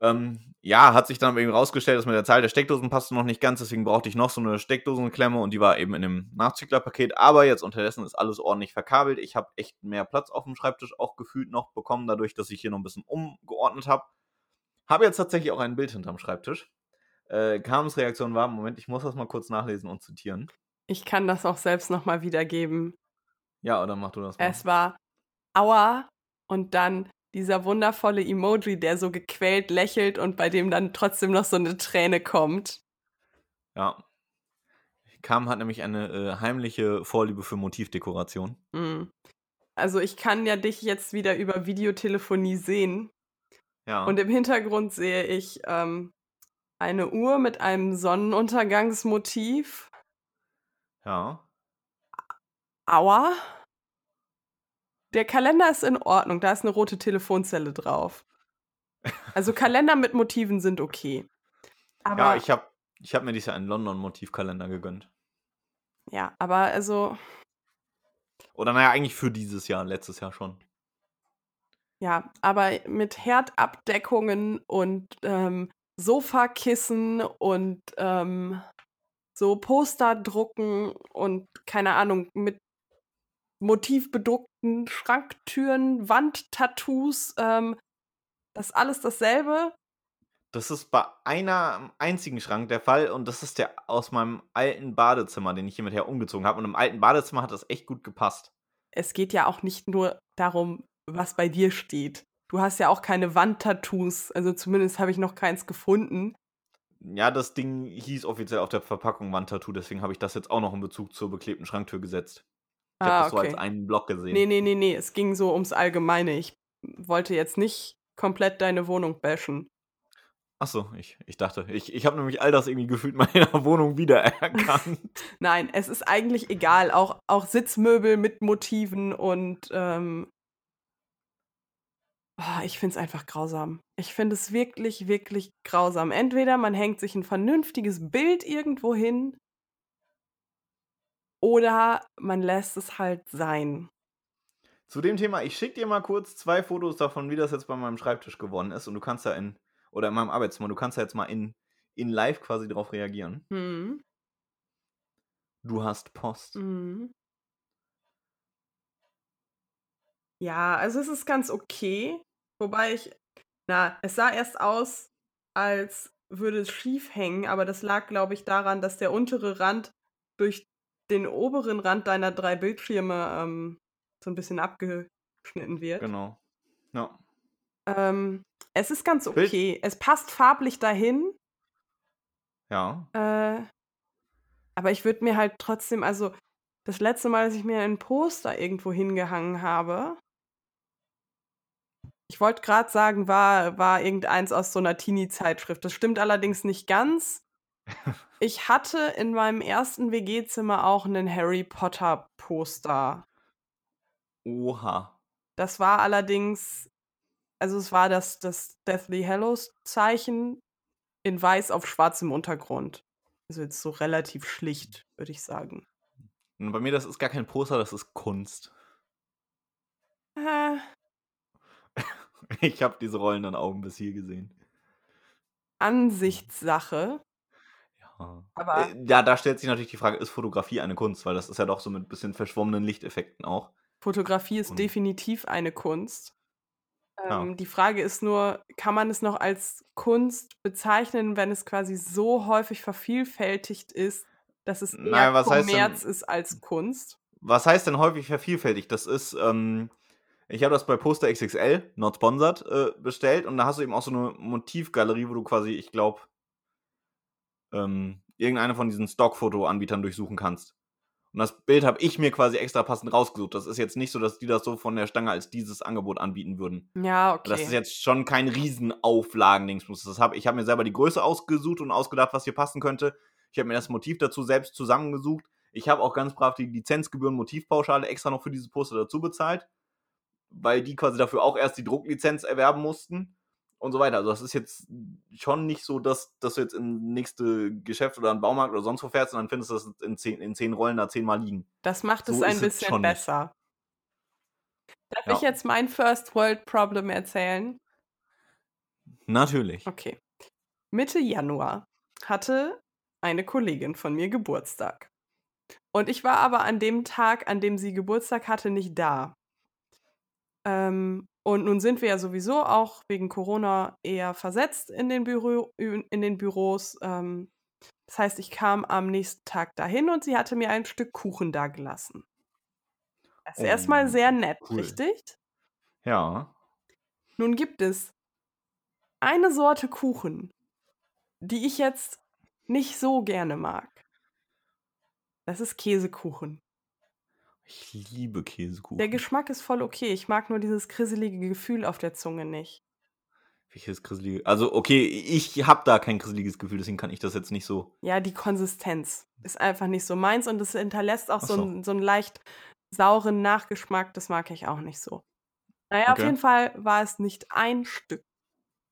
Ähm, ja, hat sich dann eben rausgestellt, dass mit der Zahl der Steckdosen passte noch nicht ganz, deswegen brauchte ich noch so eine Steckdosenklemme und die war eben in dem Nachzüglerpaket. Aber jetzt unterdessen ist alles ordentlich verkabelt. Ich habe echt mehr Platz auf dem Schreibtisch auch gefühlt noch bekommen, dadurch, dass ich hier noch ein bisschen umgeordnet habe. Habe jetzt tatsächlich auch ein Bild hinterm Schreibtisch. Äh, Kams Reaktion war, Moment, ich muss das mal kurz nachlesen und zitieren. Ich kann das auch selbst nochmal wiedergeben. Ja, oder mach du das mal. Es war Aua und dann dieser wundervolle Emoji, der so gequält lächelt und bei dem dann trotzdem noch so eine Träne kommt. Ja. Kam hat nämlich eine äh, heimliche Vorliebe für Motivdekoration. Mm. Also ich kann ja dich jetzt wieder über Videotelefonie sehen. Ja. Und im Hintergrund sehe ich ähm, eine Uhr mit einem Sonnenuntergangsmotiv. ja. Aua. Der Kalender ist in Ordnung, da ist eine rote Telefonzelle drauf. Also Kalender mit Motiven sind okay. Aber ja, ich habe ich hab mir dieses Jahr einen London-Motivkalender gegönnt. ja, aber also Oder naja, eigentlich für dieses Jahr, letztes Jahr schon. Ja, aber mit Herdabdeckungen und ähm, Sofakissen und ähm, so Posterdrucken und keine Ahnung, mit motivbedruckten Schranktüren, Wandtattoos, ähm, das ist alles dasselbe. Das ist bei einer einzigen Schrank der Fall und das ist der aus meinem alten Badezimmer, den ich hiermit her umgezogen habe. Und im alten Badezimmer hat das echt gut gepasst. Es geht ja auch nicht nur darum, was bei dir steht. Du hast ja auch keine Wandtattoos, also zumindest habe ich noch keins gefunden. Ja, das Ding hieß offiziell auf der Verpackung Wandtattoo, deswegen habe ich das jetzt auch noch in Bezug zur beklebten Schranktür gesetzt. Ich habe Ah, das so als okay. einen Block gesehen. Nee, nee, nee, nee, es ging so ums Allgemeine. Ich wollte jetzt nicht komplett deine Wohnung bashen. Achso, ich, ich dachte, ich, ich habe nämlich all das irgendwie gefühlt in meiner Wohnung wiedererkannt. Nein, es ist eigentlich egal. Auch, auch Sitzmöbel mit Motiven und ähm, ah, ich finde es einfach grausam. Ich finde es wirklich, wirklich grausam. Entweder man hängt sich ein vernünftiges Bild irgendwo hin oder man lässt es halt sein. Zu dem Thema, ich schicke dir mal kurz zwei Fotos davon, wie das jetzt bei meinem Schreibtisch geworden ist. Und du kannst ja in, oder in meinem Arbeitszimmer, du kannst ja jetzt mal in, in live quasi drauf reagieren. Hm. Du hast Post. Mhm. Ja, also es ist ganz okay. Wobei ich, na, es sah erst aus, als würde es schief hängen, aber das lag, glaube ich, daran, dass der untere Rand durch den oberen Rand deiner drei Bildschirme ähm, so ein bisschen abgeschnitten wird. Genau. Ja. Ähm, es ist ganz Bild- okay. Es passt farblich dahin. Ja. Äh, aber ich würde mir halt trotzdem, also das letzte Mal, dass ich mir ein Poster irgendwo hingehangen habe, ich wollte gerade sagen, war, war irgendeins aus so einer Teenie-Zeitschrift. Das stimmt allerdings nicht ganz. Ich hatte in meinem ersten WG-Zimmer auch einen Harry Potter-Poster. Oha. Das war allerdings, also es war das, das Deathly Hallows-Zeichen in weiß auf schwarzem Untergrund. Also jetzt so relativ schlicht, würde ich sagen. Bei mir, das ist gar kein Poster, das ist Kunst. Äh, Ich habe diese rollenden Augen bis hier gesehen. Ansichtssache. Ja. Ja. Aber Äh, ja, da stellt sich natürlich die Frage, ist Fotografie eine Kunst? Weil das ist ja doch so mit ein bisschen verschwommenen Lichteffekten auch. Fotografie ist Und- definitiv eine Kunst. Ja. Ähm, Die Frage ist nur, kann man es noch als Kunst bezeichnen, wenn es quasi so häufig vervielfältigt ist, dass es eher Naja, heißt denn- Kommerz ist als Kunst? Was heißt denn häufig vervielfältigt? Das ist, ähm, ich habe das bei Poster XXL, not sponsored, äh, bestellt und da hast du eben auch so eine Motivgalerie, wo du quasi, ich glaube, ähm, irgendeine von diesen Stockfoto-Anbietern durchsuchen kannst. Und das Bild habe ich mir quasi extra passend rausgesucht. Das ist jetzt nicht so, dass die das so von der Stange als dieses Angebot anbieten würden. Ja, okay. Das ist jetzt schon kein Riesenauflagen-Dingsbus. Das hab, ich habe mir selber die Größe ausgesucht und ausgedacht, was hier passen könnte. Ich habe mir das Motiv dazu selbst zusammengesucht. Ich habe auch ganz brav die Lizenzgebühren Motivpauschale extra noch für diese Poster dazu bezahlt, weil die quasi dafür auch erst die Drucklizenz erwerben mussten und so weiter. Also das ist jetzt schon nicht so, dass, dass du jetzt in nächste Geschäft oder einen Baumarkt oder sonst wo fährst und dann findest du das in zehn, in zehn Rollen da zehnmal liegen. das macht es so ein bisschen schon nicht. besser. Darf Ja. ich jetzt mein First World Problem erzählen? Natürlich. Okay. Mitte Januar hatte eine Kollegin von mir Geburtstag. Und ich war aber an dem Tag, an dem sie Geburtstag hatte, nicht da. Ähm, und nun sind wir ja sowieso auch wegen Corona eher versetzt in den, Büro, in den Büros. Ähm, das heißt, ich kam am nächsten Tag dahin und sie hatte mir ein Stück Kuchen dagelassen. Das ist Oh, erstmal sehr nett, cool. richtig? Ja. Nun gibt es eine Sorte Kuchen, die ich jetzt nicht so gerne mag. Das ist Käsekuchen. Ich liebe Käsekuchen. Der Geschmack ist voll okay. Ich mag nur dieses krisselige Gefühl auf der Zunge nicht. Welches krisselige? Also, okay, ich habe da kein krisseliges Gefühl, deswegen kann ich das jetzt nicht so. Ja, die Konsistenz ist einfach nicht so meins und es hinterlässt auch so, so. einen, so einen leicht sauren Nachgeschmack. Das mag ich auch nicht so. Naja, auf Okay. jeden Fall war es nicht ein Stück,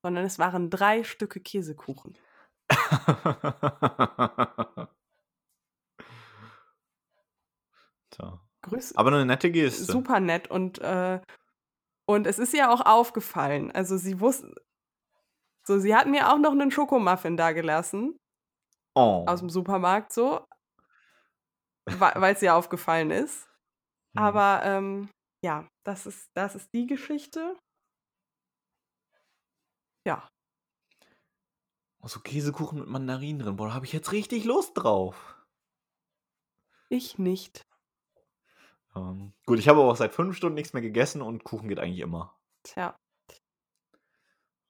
sondern es waren drei Stücke Käsekuchen. Tja. Grüß, Aber eine nette Geste. super nett und äh, und es ist ihr auch aufgefallen. Also sie wusste, so sie hat mir auch noch einen Schokomuffin da gelassen Oh. aus dem Supermarkt so, weil es ihr aufgefallen ist. Hm. Aber ähm, ja, das ist das ist die Geschichte. Ja, Oh, so Käsekuchen mit Mandarinen drin. Boah, da habe ich jetzt richtig Lust drauf. ich nicht. Ähm, gut, ich habe aber auch seit fünf Stunden nichts mehr gegessen und Kuchen geht eigentlich immer. Tja,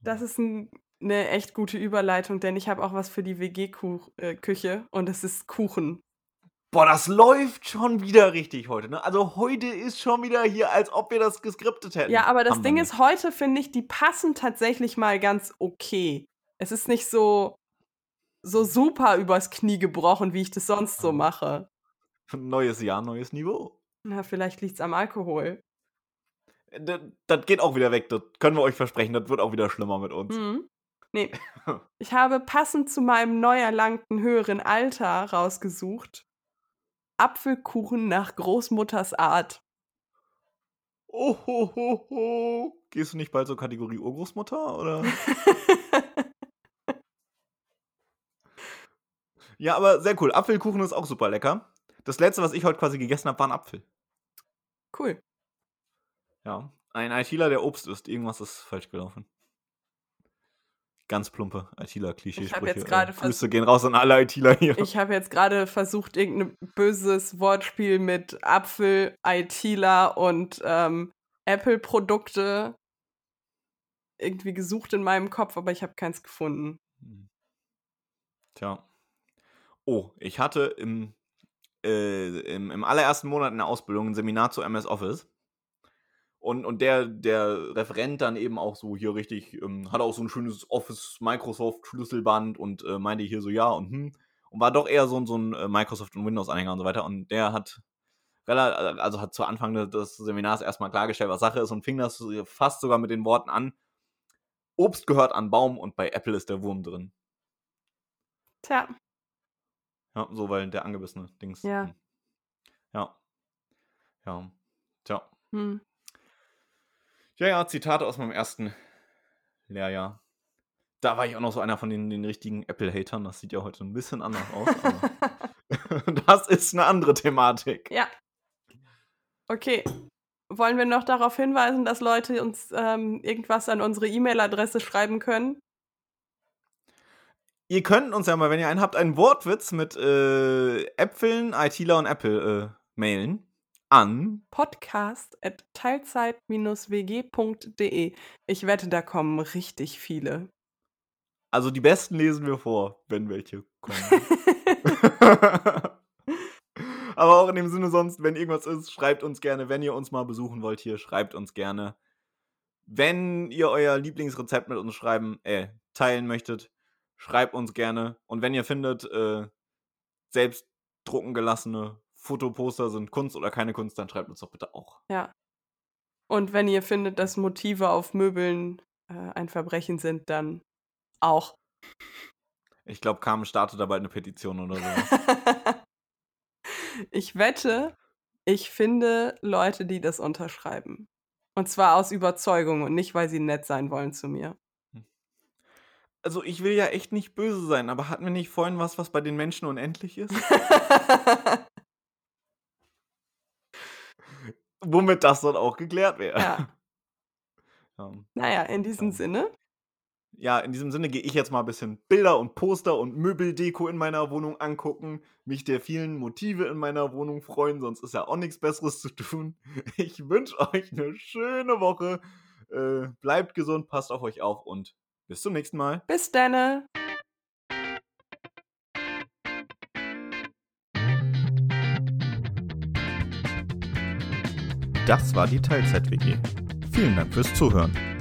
das ist ein, eine echt gute Überleitung, denn ich habe auch was für die WG-Küche und es ist Kuchen. Boah, das läuft schon wieder richtig heute. Ne? Also heute ist schon wieder hier, als ob wir das geskriptet hätten. Ja, aber das Haben Ding ist, heute finde ich, die passen tatsächlich mal ganz okay. Es ist nicht so, so super übers Knie gebrochen, wie ich das sonst so Ah. mache. Neues Jahr, neues Niveau. Na, vielleicht liegt es am Alkohol. Das, das geht auch wieder weg. Das können wir euch versprechen. Das wird auch wieder schlimmer mit uns. Hm. Nee. Ich habe passend zu meinem neu erlangten höheren Alter rausgesucht. Apfelkuchen nach Großmutters Art. Oh, ho, ho, ho. Gehst du nicht bald zur Kategorie Urgroßmutter? Oder? ja, aber sehr cool. Apfelkuchen ist auch super lecker. Das letzte, was ich heute quasi gegessen habe, war ein Apfel. Cool. Ja. Ein ITler, der Obst isst. Irgendwas ist falsch gelaufen. Ganz plumpe ITler-Klischee. Ich hab jetzt gerade vers- Grüße gehen raus an alle ITler hier. Ich habe jetzt gerade versucht, irgendein böses Wortspiel mit Apfel, Aitila und ähm, Apple-Produkte irgendwie gesucht in meinem Kopf, aber ich habe keins gefunden. Tja. Oh, ich hatte im, äh, im, im allerersten Monat in der Ausbildung ein Seminar zu MS Office. Und, und der, der Referent dann eben auch so hier richtig, ähm, hatte auch so ein schönes Office Microsoft Schlüsselband und äh, meinte hier so ja und hm. Und war doch eher so, ein- so ein äh, Microsoft und Windows-Anhänger und so weiter. Und der hat also hat zu Anfang des- Seminars erstmal klargestellt, was Sache ist und fing das so fast sogar mit den Worten an: Obst gehört an Baum und bei Apple ist der Wurm drin. Tja, Ja, so, weil der angebissene Dings. Ja. hm. Ja. Ja. Tja. hm. Ja, ja, Zitate aus meinem ersten Lehrjahr. Da war ich auch noch so einer von den, den richtigen Apple-Hatern. Das sieht ja heute ein bisschen anders aus. Aber das ist eine andere Thematik. Ja. Okay. Wollen wir noch darauf hinweisen, dass Leute uns ähm, irgendwas an unsere E-Mail-Adresse schreiben können? Ihr könnt uns ja mal, wenn ihr einen habt, einen Wortwitz mit äh, Äpfeln, ITler und Apple äh, mailen an podcast.teilzeit-wg.de. Ich wette, da kommen richtig viele. Also die besten lesen wir vor, wenn welche kommen. Aber auch in dem Sinne sonst, wenn irgendwas ist, schreibt uns gerne. Wenn ihr uns mal besuchen wollt hier, schreibt uns gerne. Wenn ihr euer Lieblingsrezept mit uns schreiben, äh, teilen möchtet, schreibt uns gerne. Und wenn ihr findet, äh, selbst drucken gelassene Fotoposter sind Kunst oder keine Kunst, dann schreibt uns doch bitte auch. Ja. Und wenn ihr findet, dass Motive auf Möbeln äh, ein Verbrechen sind, dann auch. Ich glaube, Carmen startet da bald eine Petition oder so. ich wette, ich finde Leute, die das unterschreiben. Und zwar aus Überzeugung und nicht, weil sie nett sein wollen zu mir. Also ich will ja echt nicht böse sein, aber hatten wir nicht vorhin was, was bei den Menschen unendlich ist? Womit das dann auch geklärt wäre. Ja. ja. Naja, in diesem ja. Sinne. Ja, in diesem Sinne gehe ich jetzt mal ein bisschen Bilder und Poster und Möbeldeko in meiner Wohnung angucken, mich der vielen Motive in meiner Wohnung freuen, sonst ist ja auch nichts Besseres zu tun. Ich wünsche euch eine schöne Woche. Äh, bleibt gesund, passt auf euch auf und bis zum nächsten Mal. Bis dann. Das war die Teilzeit-WG. Vielen Dank fürs Zuhören.